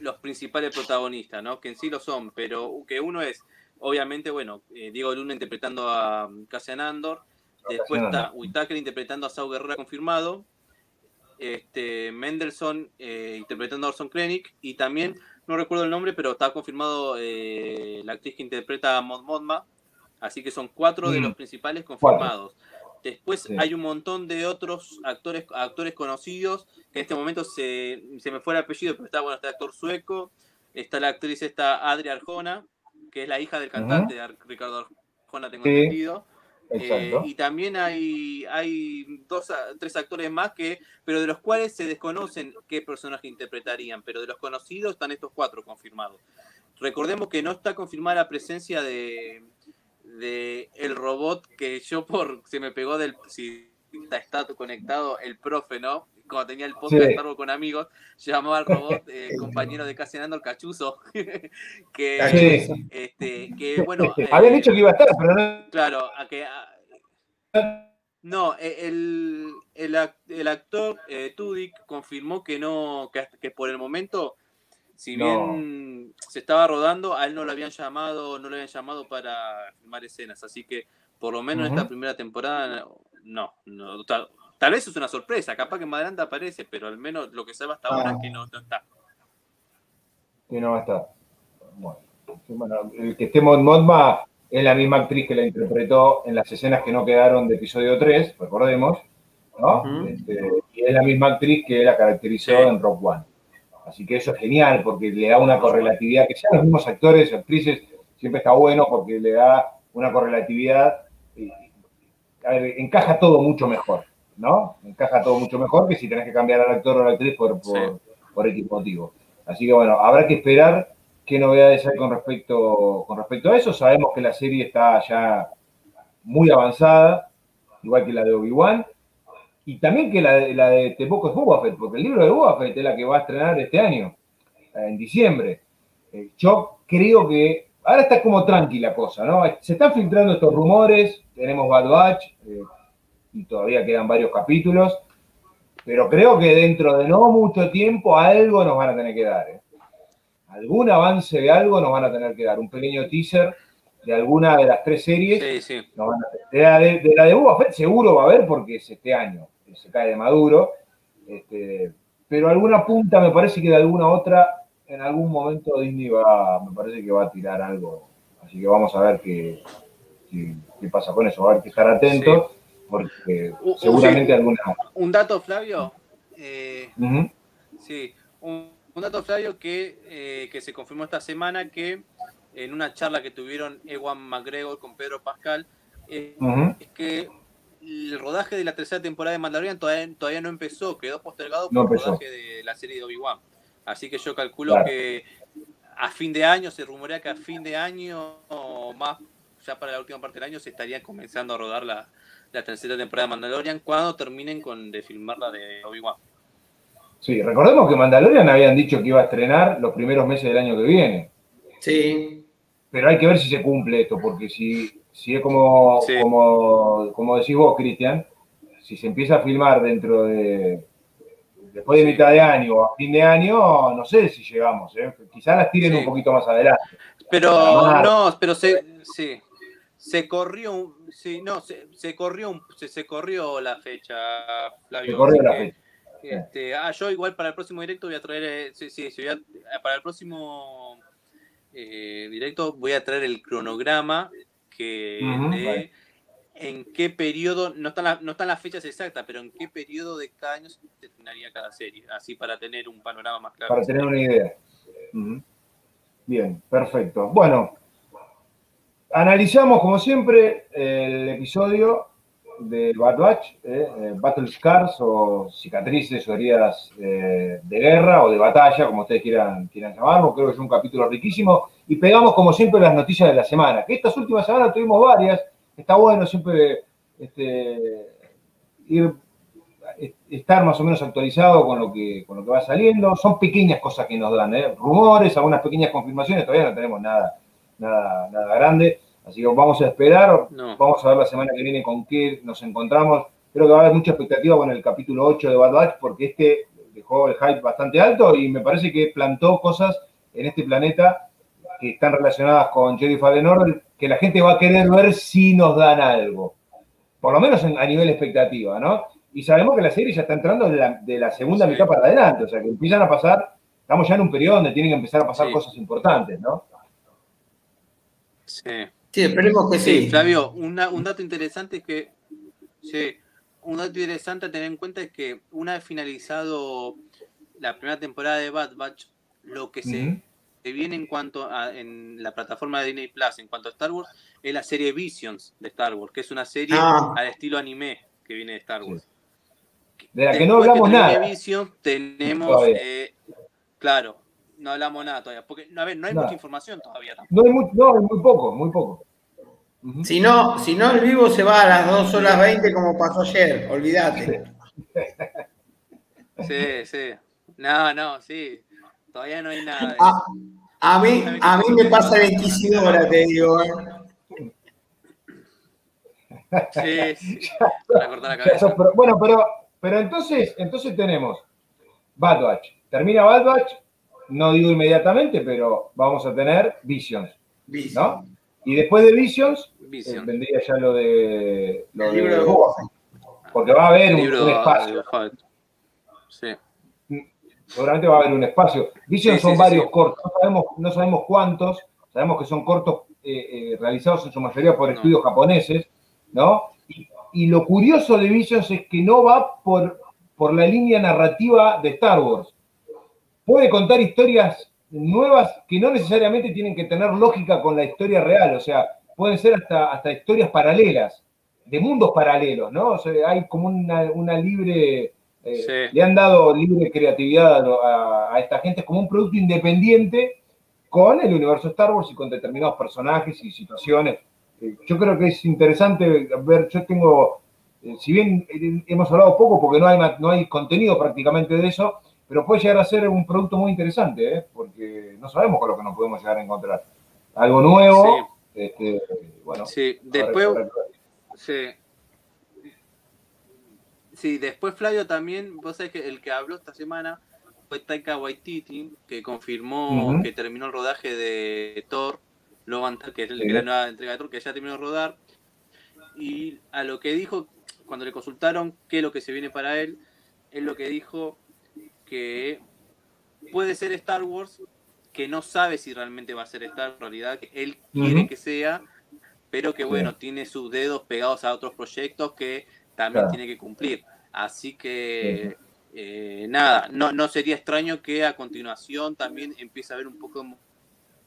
[SPEAKER 2] los principales protagonistas, ¿no? Que en sí lo son, pero que uno es, obviamente, bueno, eh, Diego Luna interpretando a um, Cassian Andor, después está Whitaker interpretando a Saul Guerrera confirmado, este, Mendelssohn eh, interpretando a Orson Krennic, y también, no recuerdo el nombre, pero está confirmado eh, la actriz que interpreta a Mod Modma, así que son cuatro de mm. los principales confirmados. Después hay un montón de otros actores, actores conocidos, que en este momento se, me fue el apellido, pero está bueno, está el actor sueco, está la actriz esta Adria Arjona, que es la hija del cantante de Ricardo Arjona, tengo entendido. Y también hay, hay dos, tres actores más que, pero de los cuales se desconocen qué personaje interpretarían, pero de los conocidos están estos cuatro confirmados. Recordemos que no está confirmada la presencia de, de el robot que yo por se me pegó del si está conectado el profe, ¿no? Cuando tenía el podcast sí. con amigos, llamaba al robot eh, compañero de Casinando el Cachuzo, que, este, que bueno.
[SPEAKER 1] Habían dicho que iba a estar, pero no.
[SPEAKER 2] Claro, a que. no, e, el, el, el actor eh, Tudyk confirmó que no, que, que por el momento si bien se estaba rodando, a él no lo habían llamado, no lo habían llamado para filmar escenas, así que por lo menos en esta primera temporada no, tal, vez es una sorpresa, capaz que más adelante aparece, pero al menos lo que va hasta ahora es que no, está.
[SPEAKER 1] Que no va a estar. Bueno, el que esté en Modma es la misma actriz que la interpretó en las escenas que no quedaron de episodio 3, recordemos, ¿no? Este, y es la misma actriz que la caracterizó en Rock One. Así que eso es genial porque le da una correlatividad, que sean los mismos actores, actrices, siempre está bueno porque le da una correlatividad. a ver, encaja todo mucho mejor, ¿no? Encaja todo mucho mejor que si tenés que cambiar al actor o a la actriz por, por, X motivo. Así que bueno, habrá que esperar qué novedades hay con respecto, con respecto a eso. Sabemos que la serie está ya muy avanzada, igual que la de Obi-Wan y también que la, de, la de The Book porque el libro de Boba es la que va a estrenar este año, en diciembre. Eh, yo creo que ahora está como tranquila cosa, ¿no? Se están filtrando estos rumores, tenemos Bad Batch eh, y todavía quedan varios capítulos, pero creo que dentro de no mucho tiempo algo nos van a tener que dar. ¿eh? Algún avance de algo nos van a tener que dar, un pequeño teaser de alguna de las tres series. Sí, sí. de, la de, de, la Fett seguro va a haber porque es este año, se cae de Maduro. Este, pero alguna punta me parece que de alguna otra, en algún momento Disney va, me parece que va a tirar algo. Así que vamos a ver qué, qué, pasa con eso, va a haber que estar atentos, porque seguramente alguna...
[SPEAKER 2] Un dato, Flavio. Eh, sí, un, dato, Flavio, que, eh, que se confirmó esta semana que en una charla que tuvieron Ewan McGregor con Pedro Pascal, eh, es que el rodaje de la tercera temporada de Mandalorian todavía, todavía no empezó, quedó postergado por el rodaje de la serie de Obi-Wan. Así que yo calculo que a fin de año, se rumorea que a fin de año o más, ya para la última parte del año, se estaría comenzando a rodar la, tercera temporada de Mandalorian cuando terminen con de filmar la de Obi-Wan.
[SPEAKER 1] Sí, recordemos que Mandalorian habían dicho que iba a estrenar los primeros meses del año que viene.
[SPEAKER 3] Sí.
[SPEAKER 1] Pero hay que ver si se cumple esto, porque si, si es como, como, como decís vos, Cristian, si se empieza a filmar dentro de, después de mitad de año o a fin de año, no sé si llegamos, ¿eh? quizás las tiren un poquito más adelante.
[SPEAKER 2] Pero no, pero se, sí, se corrió, sí, no, se, se corrió, se, se, corrió la fecha, Flavio. Se corrió la fecha. Este, ah, yo igual para el próximo directo voy a traer, eh, sí, sí, sí, para el próximo eh, directo voy a traer el cronograma que en qué periodo, no están, no están las fechas exactas, pero en qué periodo de cada año se terminaría cada serie, así para tener un panorama más claro.
[SPEAKER 1] Para tener una idea. Bien, perfecto. Bueno, analizamos como siempre el episodio de Bad Batch, eh, eh, Battle Scars o cicatrices o heridas de guerra o de batalla, como ustedes quieran, llamarlo. Creo que es un capítulo riquísimo. Y pegamos, como siempre, las noticias de la semana. Que estas últimas semanas tuvimos varias. Está bueno siempre este, ir, estar más o menos actualizado con lo, que, con lo que va saliendo. Son pequeñas cosas que nos dan, rumores, algunas pequeñas confirmaciones. Todavía no tenemos nada, nada, nada grande Así que vamos a esperar, vamos a ver la semana que viene con qué nos encontramos. Creo que va a haber mucha expectativa con el capítulo 8 de Bad Batch porque este dejó el hype bastante alto y me parece que plantó cosas en este planeta que están relacionadas con Jedi Fallen Order que la gente va a querer ver si nos dan algo. Por lo menos a nivel expectativa, ¿no? Y sabemos que la serie ya está entrando de la, segunda mitad para adelante, o sea que empiezan a pasar, estamos ya en un periodo donde tienen que empezar a pasar cosas importantes, ¿no?
[SPEAKER 2] Sí.
[SPEAKER 3] Sí, esperemos que sí.
[SPEAKER 2] Flavio, un dato interesante es que, sí, un dato interesante a tener en cuenta es que una vez finalizado la primera temporada de Bad Batch, lo que se, viene en cuanto a en la plataforma de Disney Plus, en cuanto a Star Wars, es la serie Visions de Star Wars, que es una serie ah. al estilo anime que viene de Star Wars.
[SPEAKER 1] De la que no hablamos nada.
[SPEAKER 2] Visions tenemos, eh, claro, no hablamos nada todavía, porque a ver, no hay mucha información todavía
[SPEAKER 1] No hay, muy, no, muy poco, muy poco.
[SPEAKER 3] Si no, si no, el vivo se va a las 2 horas 20 como pasó ayer, olvídate.
[SPEAKER 2] Sí, sí. No, no, sí. Todavía no hay nada.
[SPEAKER 3] Ah, a, mí, a mí me pasa 25 horas, te digo. ¿eh?
[SPEAKER 2] Sí, sí. Para cortar la cabeza.
[SPEAKER 1] bueno, pero, pero entonces, entonces tenemos Bad Batch. Termina Bad Batch, no digo inmediatamente, pero vamos a tener Visions. ¿no? Y después de Visions, eh, vendría ya lo de. Lo de porque va a haber un, espacio. Sí. Seguramente va a haber un espacio. Visions son varios cortos, no sabemos, no sabemos cuántos, sabemos que son cortos eh, eh, realizados en su mayoría por estudios japoneses, ¿no? Y, y, lo curioso de Visions es que no va por, por la línea narrativa de Star Wars puede contar historias nuevas que no necesariamente tienen que tener lógica con la historia real, o sea, pueden ser hasta, hasta historias paralelas, de mundos paralelos, ¿no? O sea, hay como una, libre, eh, le han dado libre creatividad a, esta gente, como un producto independiente con el universo Star Wars y con determinados personajes y situaciones. Eh, yo creo que es interesante ver, yo tengo, eh, si bien hemos hablado poco porque no hay, no hay contenido prácticamente de eso, pero puede llegar a ser un producto muy interesante, ¿eh? porque no sabemos con lo que nos podemos llegar a encontrar. Algo nuevo, sí. este, bueno.
[SPEAKER 2] Sí, después, sí. sí, después Flavio también, vos sabés que el que habló esta semana fue Taika Waititi, que confirmó que terminó el rodaje de Thor, Logan, que es la nueva entrega de Thor, que ya terminó de rodar, y a lo que dijo, cuando le consultaron qué es lo que se viene para él, es lo que dijo que puede ser Star Wars, que no sabe si realmente va a ser Star Wars, en realidad que él quiere que sea, pero que bueno, tiene sus dedos pegados a otros proyectos que también tiene que cumplir. Así que eh, nada, no, no sería extraño que a continuación también empiece a haber un poco de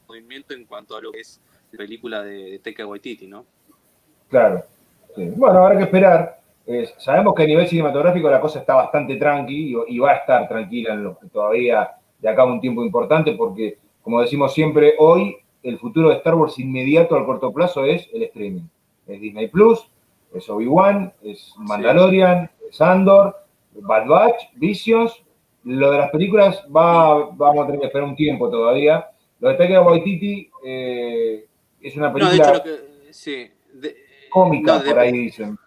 [SPEAKER 2] movimiento en cuanto a lo que es la película de, Teca Waititi, ¿no?
[SPEAKER 1] Claro. Bueno, habrá que esperar sabemos que a nivel cinematográfico la cosa está bastante tranqui y, va a estar tranquila en lo, todavía de acá un tiempo importante porque, como decimos siempre, hoy el futuro de Star Wars inmediato al corto plazo es el streaming. Es Disney Plus, es Obi-Wan, es Mandalorian, es Andor, Bad Batch, Visions. Lo de las películas va, vamos a tener que esperar un tiempo todavía. Lo de Taika Waititi eh, es una película cómica, por ahí dicen.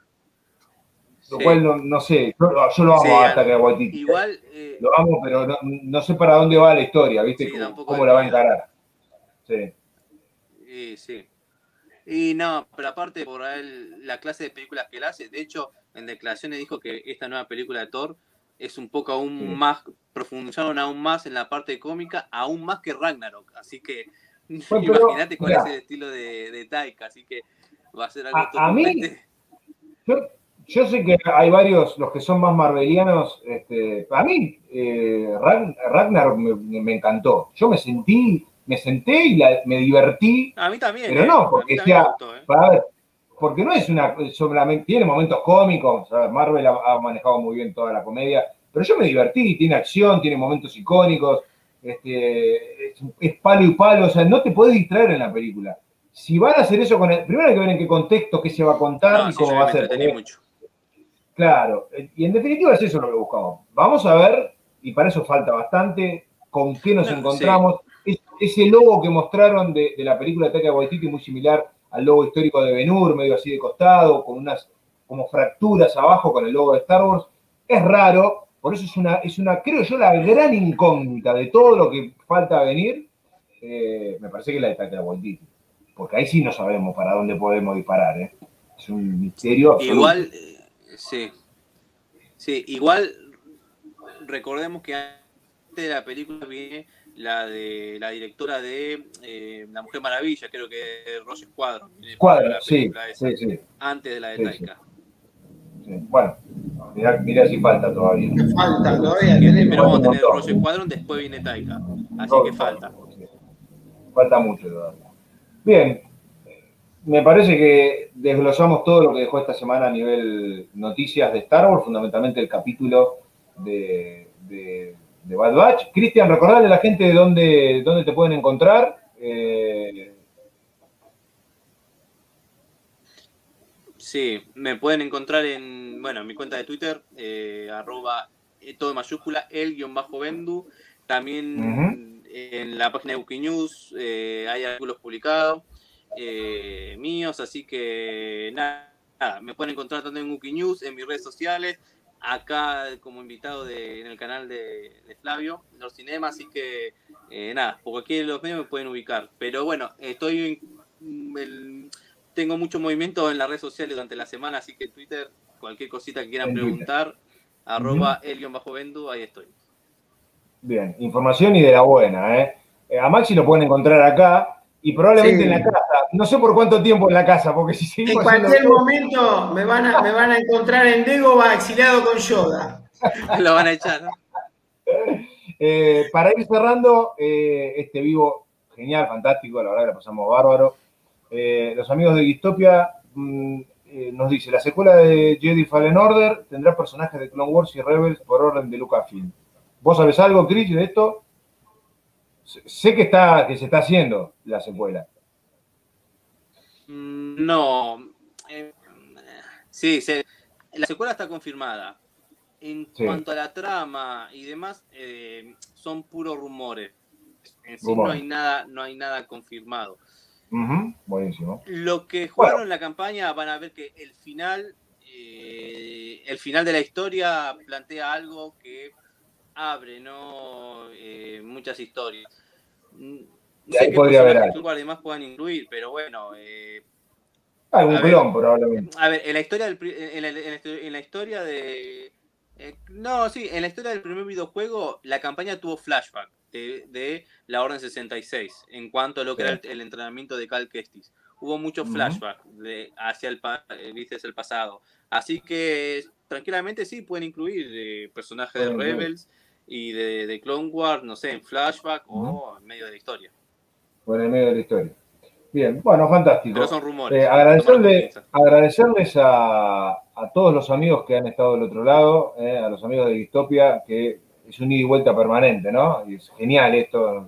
[SPEAKER 1] Lo cual no, sé, yo, lo amo hasta que Waititi. Igual. Eh, lo amo, pero no, sé para dónde va la historia, ¿viste? ¿Cómo, la va a encarar? Sí.
[SPEAKER 2] Y, sí. Y no, pero aparte por él, la clase de películas que él hace, de hecho, en declaraciones dijo que esta nueva película de Thor es un poco aún más, profundizaron aún más en la parte cómica, aún más que Ragnarok. Así que imagínate con ese estilo de, de Taika, así que va a ser algo
[SPEAKER 1] a, a mí, yo sé que hay varios, los que son más marvelianos, este, a mí eh, Ragnar me, encantó. Yo me sentí, me senté y me divertí.
[SPEAKER 2] A mí también.
[SPEAKER 1] Pero no,
[SPEAKER 2] eh.
[SPEAKER 1] porque sea,
[SPEAKER 2] eh.
[SPEAKER 1] ver, porque no es una, solamente, tiene momentos cómicos, Marvel ha, manejado muy bien toda la comedia, pero yo me divertí, tiene acción, tiene momentos icónicos, este, es, palo y palo, o sea, no te puedes distraer en la película. Si van a hacer eso con el, primero hay que ver en qué contexto, qué se va a contar y cómo va a ser. Mucho. Claro, y en definitiva es eso lo que buscamos. Vamos a ver, y para eso falta bastante, con qué nos encontramos. ese logo que mostraron de, la película de Taika Waititi, muy similar al logo histórico de Ben-Hur, medio así de costado, con unas como fracturas abajo con el logo de Star Wars, es raro, por eso es una, es una creo yo, la gran incógnita de todo lo que falta venir, eh, me parece que es la de Taika Waititi, porque ahí sí no sabemos para dónde podemos disparar, ¿eh? es un misterio.
[SPEAKER 2] Igual Sí. Sí, igual recordemos que antes de la película viene la de la directora de eh, La Mujer Maravilla, creo que es Rose Squadron.
[SPEAKER 1] Squadron, sí, sí, sí,
[SPEAKER 2] Antes de la de Taika.
[SPEAKER 1] Bueno, mira, si falta todavía.
[SPEAKER 3] Falta todavía.
[SPEAKER 2] Pero vamos a tener Rose Squadron, después viene Taika. Así que falta.
[SPEAKER 1] Falta mucho todavía. Bien, me parece que desglosamos todo lo que dejó esta semana a nivel noticias de Star Wars, fundamentalmente el capítulo de, Bad Batch. Cristian, recordarle a la gente de dónde, dónde te pueden encontrar. Eh,
[SPEAKER 2] sí, me pueden encontrar en, bueno, mi cuenta de Twitter, eh, arroba eh, todo mayúscula, el guion bajo Bendu. También en la página de Wikinews hay artículos publicados. Eh, míos, así que nada, me pueden encontrar tanto en Wiki News, en mis redes sociales, acá como invitado en el canal de, Flavio, los cinemas, así que eh, nada, por cualquiera de los medios me pueden ubicar. Pero bueno, estoy tengo mucho movimiento en las redes sociales durante la semana, así que Twitter, cualquier cosita que quieran preguntar, arroba bajo vendu ahí estoy.
[SPEAKER 1] Bien, información y de la buena, ¿eh? eh a Maxi lo pueden encontrar acá, y probablemente en la casa. No sé por cuánto tiempo en la casa, porque si
[SPEAKER 3] seguimos. En cualquier momento me van, a, me van a encontrar en Dego exiliado con Yoda.
[SPEAKER 2] Lo van a echar, ¿no?
[SPEAKER 1] Eh, para ir cerrando, eh, este vivo genial, fantástico, la verdad que la pasamos bárbaro. Eh, los amigos de Distopia mm, nos dice, la secuela de Jedi Fallen Order tendrá personajes de Clone Wars y Rebels por orden de Lucasfilm. ¿Vos sabés algo, Chris, de esto? Sé que, está, que se está haciendo la secuela.
[SPEAKER 2] Mm, no. Eh, sí, la secuela está confirmada. En cuanto a la trama y demás, eh, son puros rumores. En sí no hay nada, no hay nada confirmado.
[SPEAKER 1] Buenísimo.
[SPEAKER 2] Lo que jugaron en la campaña van a ver que el final, eh, el final de la historia plantea algo que abre ¿no? Eh, muchas historias.
[SPEAKER 1] Mm, ahí podría haber
[SPEAKER 2] algo. además puedan incluir, pero bueno. Eh,
[SPEAKER 1] Algún clon, probablemente.
[SPEAKER 2] A ver, en la historia, del, en la, en la historia de. Eh, no, sí, en la historia del primer videojuego, la campaña tuvo flashback de, la Orden 66 en cuanto a lo que era el, entrenamiento de Cal Kestis. Hubo mucho flashback de, hacia el, el pasado. Así que tranquilamente sí pueden incluir personajes de Rebels y de, Clone Wars, no sé, en flashback o en medio de la historia.
[SPEAKER 1] O en el medio de la historia. Bien, bueno, fantástico.
[SPEAKER 2] Pero son rumores.
[SPEAKER 1] Eh, agradecerles a, todos los amigos que han estado del otro lado, eh, a los amigos de Distopia, que es un ida y vuelta permanente, ¿no? Y es genial esto.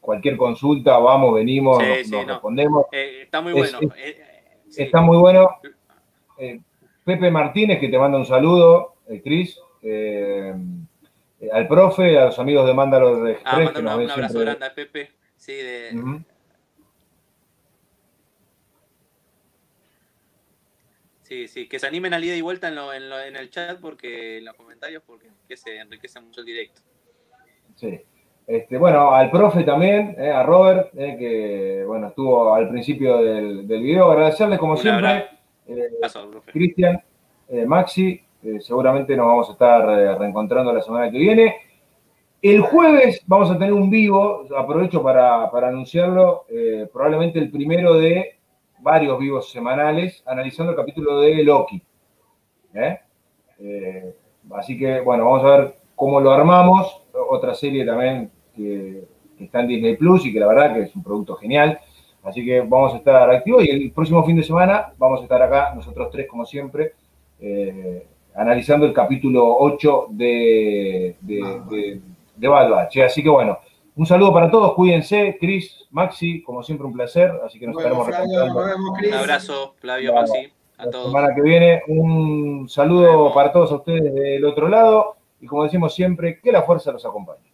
[SPEAKER 1] Cualquier consulta, vamos, venimos, nos, respondemos.
[SPEAKER 2] Eh, está muy bueno.
[SPEAKER 1] Está muy bueno. Pepe Martínez, que te manda un saludo, Cris. Eh, al profe, a los amigos de Mándalo de
[SPEAKER 2] Ah, un, un abrazo grande a Pepe. Sí, de... Sí, sí, que se animen al ida y vuelta en, lo, en, lo, en, el chat, porque en los comentarios, porque se enriquece mucho el directo.
[SPEAKER 1] Sí. Este, bueno, al profe también, eh, a Robert, eh, que bueno, estuvo al principio del, del video. Agradecerle como siempre, eh, Cristian, Maxi, eh, seguramente nos vamos a estar eh, reencontrando la semana que viene. El jueves vamos a tener un vivo, aprovecho para, anunciarlo, eh, probablemente el primero de varios vivos semanales, analizando el capítulo de Loki. así que, bueno, vamos a ver cómo lo armamos. Otra serie también que, está en Disney Plus y que la verdad que es un producto genial. Así que vamos a estar activos y el próximo fin de semana vamos a estar acá, nosotros tres como siempre, analizando el capítulo 8 de, de, de, Bad Batch. Así que bueno, un saludo para todos, cuídense, Cris, Maxi, como siempre un placer, así que nos estaremos
[SPEAKER 2] Un abrazo, Flavio, Maxi, a todos.
[SPEAKER 1] La semana que viene, un saludo para todos ustedes del otro lado y como decimos siempre, que la fuerza los acompañe.